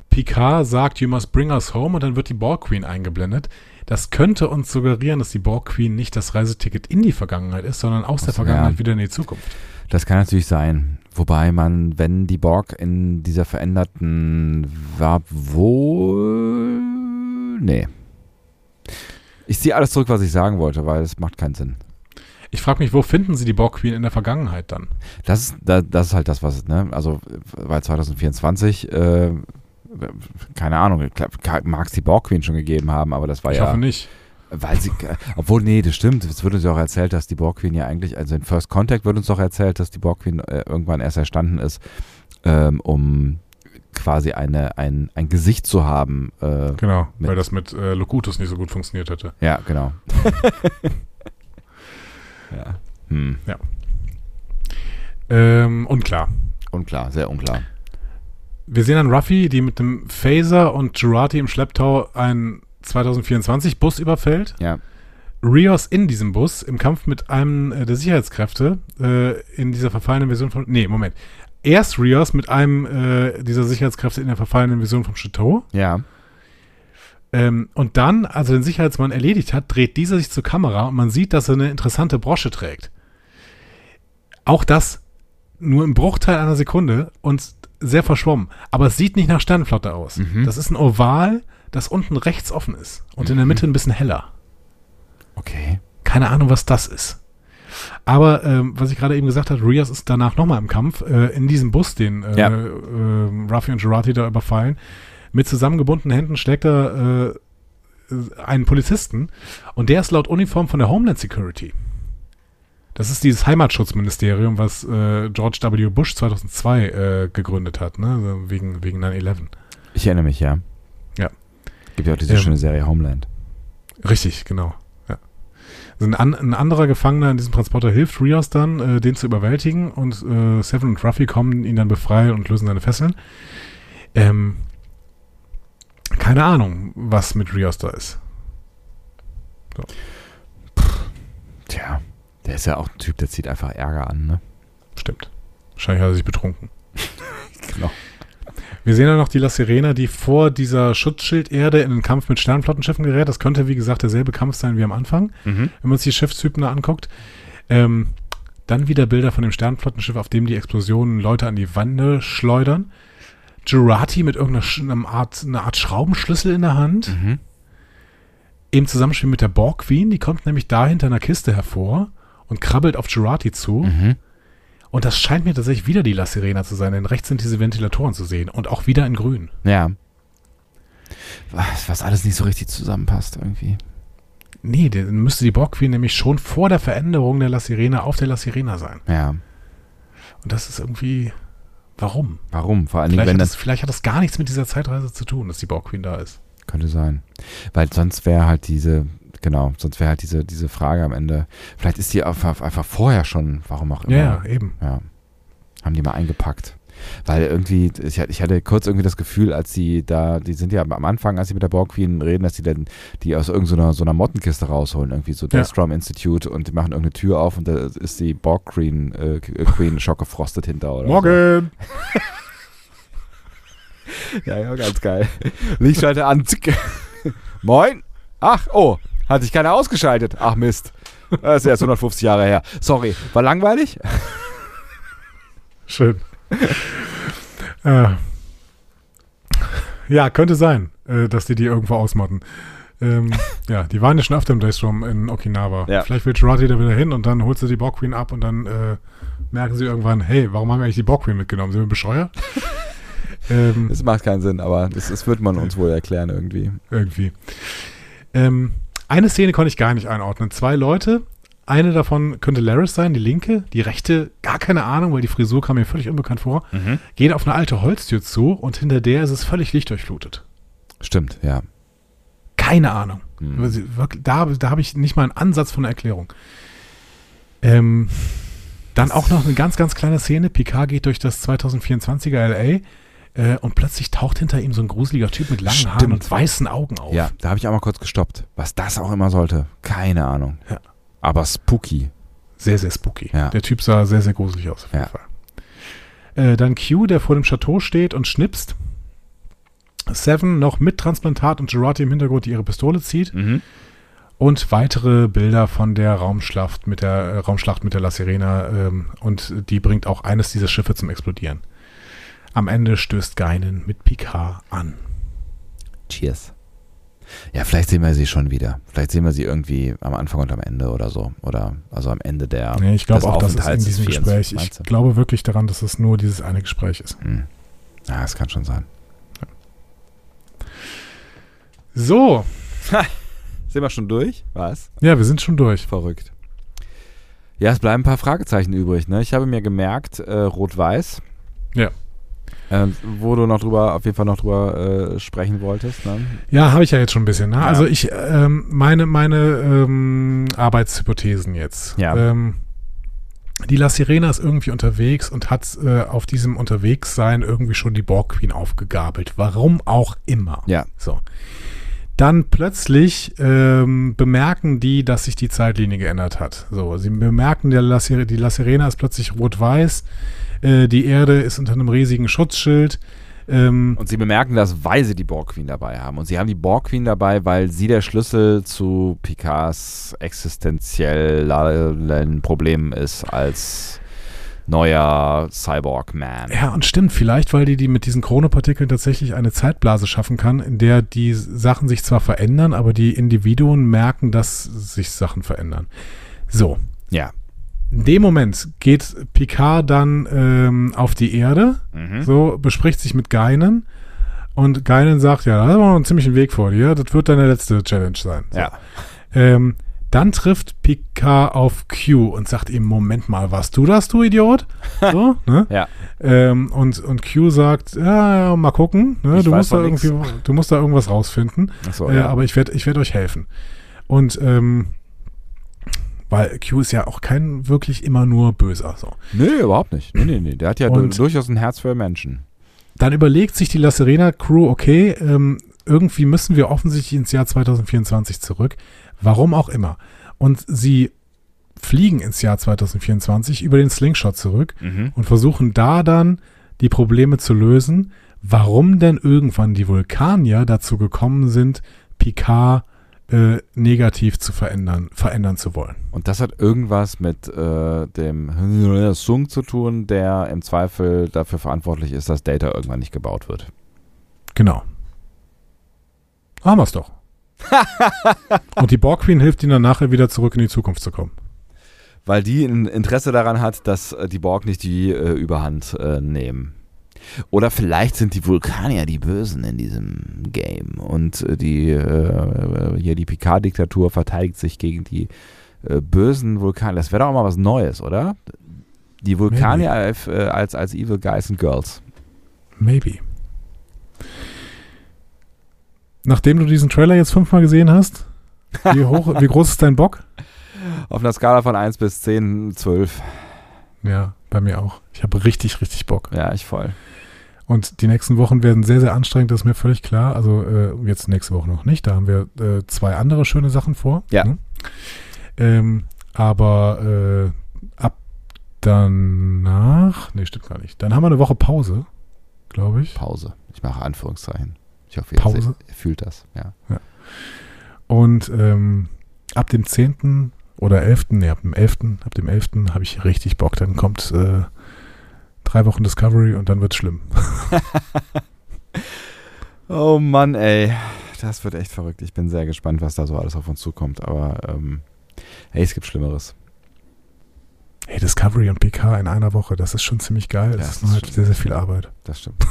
Picard sagt, you must bring us home und dann wird die Borg Queen eingeblendet. Das könnte uns suggerieren, dass die Borg Queen nicht das Reiseticket in die Vergangenheit ist, sondern aus der Ach so, Vergangenheit ja. wieder in die Zukunft. Das kann natürlich sein. Wobei man, wenn die Borg in dieser veränderten war, wohl. Nee. Ich ziehe alles zurück, was ich sagen wollte, weil es macht keinen Sinn. Ich frage mich, wo finden sie die Borg Queen in der Vergangenheit dann? Das ist, da- das ist halt das, was, ne? Also, weil 2024, äh, keine Ahnung, mag es die Borg Queen schon gegeben haben, aber das war Ich ja. hoffe nicht. Weil sie, obwohl, nee, das stimmt. Es wird uns ja auch erzählt, dass die Borg Queen ja eigentlich, also in First Contact wird uns doch erzählt, dass die Borg Queen äh, irgendwann erst erstanden ist, ähm, um quasi eine, ein, ein Gesicht zu haben. Äh, Genau, weil das mit äh, Locutus nicht so gut funktioniert hätte. ja, genau. ja. Hm. Ähm, unklar. Unklar, sehr unklar. Wir sehen dann Ruffy, die mit dem Phaser und Jurati im Schlepptau einen 2024 Bus überfällt. Ja. Rios in diesem Bus im Kampf mit einem äh, der Sicherheitskräfte äh, in dieser verfallenen Version von. Nee, Moment. Erst Rios mit einem äh, dieser Sicherheitskräfte in der verfallenen Version vom Chateau. Ja. Ähm, und dann, als er den Sicherheitsmann erledigt hat, dreht dieser sich zur Kamera und man sieht, dass er eine interessante Brosche trägt. Auch das nur im Bruchteil einer Sekunde und sehr verschwommen. Aber es sieht nicht nach Sternenflotte aus. Mhm. Das ist ein Oval, das unten rechts offen ist und in der Mitte ein bisschen heller. Okay. Keine Ahnung, was das ist. Aber ähm, was ich gerade eben gesagt habe, Rios ist danach nochmal im Kampf äh, in diesem Bus, den äh, Ja. äh, Ruffy und Jurati da überfallen. Mit zusammengebundenen Händen schlägt er äh, einen Polizisten und der ist laut Uniform von der Homeland Security. Das ist dieses Heimatschutzministerium, was äh, George W. Bush 2002 äh, gegründet hat, ne? Also wegen, wegen 9-11. Ich erinnere mich, ja. Ja. Gibt ja auch diese Ähm, schöne Serie Homeland. Richtig, genau. Ja. Also ein, an, ein anderer Gefangener in diesem Transporter hilft Rios dann, äh, den zu überwältigen und äh, Seven und Ruffy kommen ihn dann befreien und lösen seine Fesseln. Ähm, keine Ahnung, was mit Rios da ist. Tja. Der ist ja auch ein Typ, der zieht einfach Ärger an, ne? Stimmt. Wahrscheinlich hat er sich betrunken. Genau. Wir sehen ja noch die La Sirena, die vor dieser Schutzschilderde in den Kampf mit Sternflottenschiffen gerät. Das könnte, wie gesagt, derselbe Kampf sein wie am Anfang. Mhm. wenn man uns die Schiffstypen da anguckt. Ähm, dann wieder Bilder von dem Sternflottenschiff, auf dem die Explosionen Leute an die Wände schleudern. Jurati mit irgendeiner Art, einer Art Schraubenschlüssel in der Hand. Mhm. Im Zusammenspiel mit der Borg Queen, die kommt nämlich da hinter einer Kiste hervor und krabbelt auf Jurati zu. Mhm. Und das scheint mir tatsächlich wieder die La Sirena zu sein, denn rechts sind diese Ventilatoren zu sehen und auch wieder in grün. Ja. Was, was alles nicht so richtig zusammenpasst irgendwie. Nee, dann müsste die Borg Queen nämlich schon vor der Veränderung der La Sirena auf der La Sirena sein. Ja. Und das ist irgendwie. Warum? Warum? Vor allen Dingen, Vielleicht wenn hat, das das, vielleicht hat das gar nichts mit dieser Zeitreise zu tun, dass die Borg Queen da ist. könnte sein. Weil sonst wäre halt diese, genau, sonst wäre halt diese, diese Frage am Ende, vielleicht ist die einfach, einfach vorher schon, warum auch immer. Ja, eben. Ja. Haben die mal eingepackt. Weil irgendwie, ich, ich hatte kurz irgendwie das Gefühl, als sie da, die sind ja am Anfang, als sie mit der Borg Queen reden, dass sie dann die aus irgendeiner so einer Mottenkiste rausholen, irgendwie so Ja. Deathstrom Institute und die machen irgendeine Tür auf und da ist die Borg Queen, äh, Queen schockgefrostet hinter oder Morgen! So. Ja, ja, ganz geil. Lichtschalter an. Moin. Ach, oh, hat sich keiner ausgeschaltet. Ach Mist. Das ist erst 150 Jahre her. Sorry, war langweilig? Schön. äh. Ja, könnte sein, äh, dass die die irgendwo ausmotten. Ähm, ja, die waren ja schon öfter im Daystrom in Okinawa. Ja. Vielleicht will Jurati da wieder hin und dann holt sie die Borg Queen ab und dann äh, merken sie irgendwann, hey, warum haben wir eigentlich die Borg Queen mitgenommen? Sind wir bescheuert? ähm, Das macht keinen Sinn, aber das, das wird man uns wohl erklären irgendwie. irgendwie. Ähm, eine Szene konnte ich gar nicht einordnen. Zwei Leute, eine davon könnte Laris sein, die linke, die rechte, gar keine Ahnung, weil die Frisur kam mir völlig unbekannt vor, gehen auf eine alte Holztür zu und hinter der ist es völlig lichtdurchflutet. Stimmt, ja. Keine Ahnung. Hm. Sie Wirklich, da da habe ich nicht mal einen Ansatz von einer Erklärung. Ähm, dann auch noch eine ganz, ganz kleine Szene. Picard geht durch das 2024er LA äh, und plötzlich taucht hinter ihm so ein gruseliger Typ mit langen Haaren Stimmt. und weißen Augen auf. Ja, da habe ich auch mal kurz gestoppt. Was das auch immer sollte. Keine Ahnung. Ja. Aber spooky. Sehr, sehr spooky. Ja. Der Typ sah sehr, sehr gruselig aus, auf jeden Ja. Fall. Äh, dann Q, der vor dem Chateau steht und schnipst. Seven noch mit Transplantat und Jurati im Hintergrund, die ihre Pistole zieht. Mhm. und weitere Bilder von der Raumschlacht mit der äh, Raumschlacht mit der La Sirena ähm, und die bringt auch eines dieser Schiffe zum Explodieren. Am Ende stößt Geinen mit Picard an. Cheers. Ja, vielleicht sehen wir sie schon wieder. Vielleicht sehen wir sie irgendwie am Anfang und am Ende oder so. Oder also am Ende der. Nee, ich glaube auch, dass es in diesem Gespräch, 24, ich glaube wirklich daran, dass es nur dieses eine Gespräch ist. Hm. Ja, das kann schon sein. So, Sind wir schon durch? Was? ja, wir sind schon durch. Verrückt. Ja, es bleiben ein paar Fragezeichen übrig. Ne? Ich habe mir gemerkt, äh, Rot-Weiß. Ja. Äh, wo du noch drüber, auf jeden Fall noch drüber äh, sprechen wolltest. Ne? Ja, habe ich ja jetzt schon ein bisschen. Ne? Ja. Also ich, ähm, meine, meine ähm, Arbeitshypothesen jetzt. Ja. Ähm, die La Sirena ist irgendwie unterwegs und hat äh, auf diesem Unterwegssein irgendwie schon die Borg Queen aufgegabelt. Warum auch immer. Ja. So. Dann plötzlich ähm, bemerken die, dass sich die Zeitlinie geändert hat. So, sie bemerken, der La Sir die La Sirena ist plötzlich rot-weiß. Äh, die Erde ist unter einem riesigen Schutzschild. Ähm, Und sie bemerken das, weil sie die Borg Queen dabei haben. Und sie haben die Borg Queen dabei, weil sie der Schlüssel zu Picards existenziellen Problemen ist als neuer Cyborg-Man. Ja, und stimmt, vielleicht, weil die, die mit diesen Chronopartikeln tatsächlich eine Zeitblase schaffen kann, in der die Sachen sich zwar verändern, aber die Individuen merken, dass sich Sachen verändern. So, Ja. In dem Moment geht Picard dann ähm, auf die Erde, Mhm. so bespricht sich mit Geinen und Geinen sagt, ja, da haben wir noch einen ziemlichen Weg vor dir, das wird deine letzte Challenge sein. So. Ja. Ähm, dann trifft Picard auf Q und sagt ihm, Moment mal, warst du das, du Idiot? So, ne? Ja. Ähm, und, und Q sagt, ja, ja mal gucken, ne? Du, musst da nix. irgendwie, du musst da irgendwas rausfinden. Achso, äh, ja. Aber ich werde ich werd euch helfen. Und ähm, weil Q ist ja auch kein wirklich immer nur Böser. So. Nee, überhaupt nicht. Nee, nee, nee. Der hat ja Und- durchaus ein Herz für Menschen. Dann überlegt sich die La Serena Crew, okay, ähm, irgendwie müssen wir offensichtlich ins Jahr 2024 zurück. Warum auch immer. Und sie fliegen ins Jahr 2024 über den Slingshot zurück Mhm. und versuchen da dann die Probleme zu lösen, warum denn irgendwann die Vulkanier dazu gekommen sind, Picard äh, negativ zu verändern, verändern zu wollen. Und das hat irgendwas mit äh, dem Sung zu tun, der im Zweifel dafür verantwortlich ist, dass Data irgendwann nicht gebaut wird. Genau. Haben wir's doch. und die Borg Queen hilft ihnen dann nachher wieder zurück in die Zukunft zu kommen. Weil die ein Interesse daran hat, dass äh, die Borg nicht die äh, Überhand äh, nehmen. Oder vielleicht sind die Vulkanier die Bösen in diesem Game und äh, die äh, hier die Picard-Diktatur verteidigt sich gegen die äh, bösen Vulkanier. Das wäre doch auch mal was Neues, oder? Die Vulkanier als, äh, als, als Evil Guys and Girls. Maybe. Nachdem du diesen Trailer jetzt fünfmal gesehen hast, wie, hoch, wie groß ist dein Bock? Auf einer Skala von 1 bis 10, 12. Ja, bei mir auch. Ich habe richtig, richtig Bock. Ja, ich voll. Und die nächsten Wochen werden sehr, sehr anstrengend, das ist mir völlig klar. Also äh, jetzt nächste Woche noch nicht. Da haben wir äh, zwei andere schöne Sachen vor. Ja. Ne? Ähm, aber äh, ab danach, nee, stimmt gar nicht. Dann haben wir eine Woche Pause, glaube ich. Pause. Ich mache Anführungszeichen. Ich hoffe, Pause? Ihr, ihr fühlt das. Ja. Und ähm, ab dem 10. oder 11., nee, ab dem 11., ab dem 11. habe ich richtig Bock. Dann kommt äh, drei Wochen Discovery und dann wird's schlimm. Oh Mann, ey. Das wird echt verrückt. Ich bin sehr gespannt, was da so alles auf uns zukommt. Aber ähm, hey, es gibt Schlimmeres. Hey, Discovery und PK in einer Woche, das ist schon ziemlich geil. Das Ja, ist das nur halt sehr, sehr viel Arbeit. Das stimmt.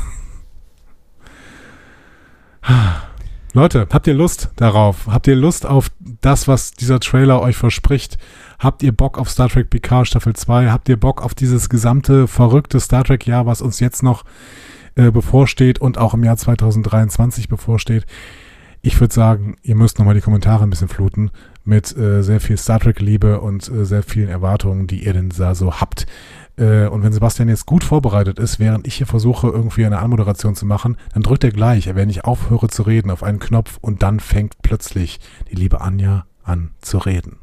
Leute, habt ihr Lust darauf? Habt ihr Lust auf das, was dieser Trailer euch verspricht? Habt ihr Bock auf Star Trek PK Staffel 2? Habt ihr Bock auf dieses gesamte verrückte Star Trek Jahr, was uns jetzt noch äh, bevorsteht und auch im Jahr 2023 bevorsteht? Ich würde sagen, ihr müsst nochmal die Kommentare ein bisschen fluten mit äh, sehr viel Star Trek Liebe und äh, sehr vielen Erwartungen, die ihr denn da so habt. Äh, und wenn Sebastian jetzt gut vorbereitet ist, während ich hier versuche, irgendwie eine Anmoderation zu machen, dann drückt er gleich, wenn ich aufhöre zu reden, auf einen Knopf und dann fängt plötzlich die liebe Anja an zu reden.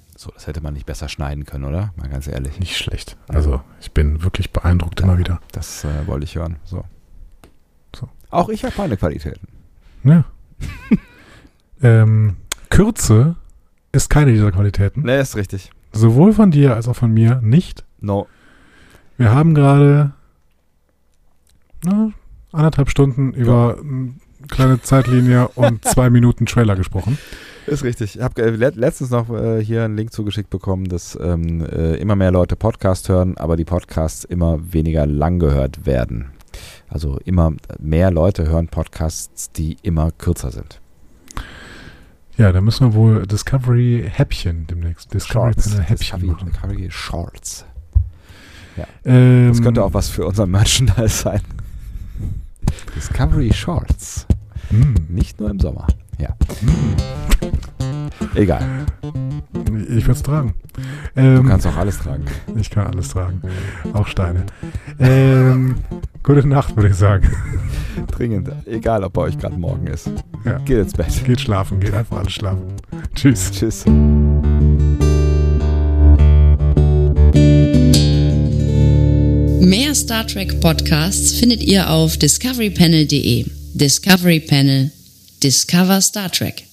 So, das hätte man nicht besser schneiden können, oder? Mal ganz ehrlich. Nicht schlecht. Also ich bin wirklich beeindruckt immer wieder. Das äh, wollte ich hören. So. So. Auch ich habe meine Qualitäten. Ja. ähm, Kürze ist keine dieser Qualitäten. Nee, ist richtig. Sowohl von dir als auch von mir nicht. No. Wir haben gerade anderthalb Stunden über eine kleine Zeitlinie und zwei Minuten Trailer gesprochen. Ist richtig. Ich habe le letztens noch äh, hier einen Link zugeschickt bekommen, dass ähm, äh, immer mehr Leute Podcast hören, aber die Podcasts immer weniger lang gehört werden. Also immer mehr Leute hören Podcasts, die immer kürzer sind. Ja, da müssen wir wohl Discovery Häppchen demnächst. Discovery Shorts. Panel Häppchen Discovery, machen. Discovery Shorts. Ähm, Das könnte auch was für unser Merchandise sein. Discovery Shorts. hm, Nicht nur im Sommer. Ja. Egal. Ich würde es tragen. Du Ähm, kannst auch alles tragen. ich kann alles tragen. Auch Steine. Ähm, gute Nacht, würde ich sagen. Dringend. Egal, ob bei euch gerade morgen ist. Ja. Geht ins Bett. Geht schlafen, geht einfach alles schlafen. Tschüss. Tschüss. Mehr Star Trek Podcasts findet ihr auf discoverypanel.de. Discovery Panel. Discover Star Trek.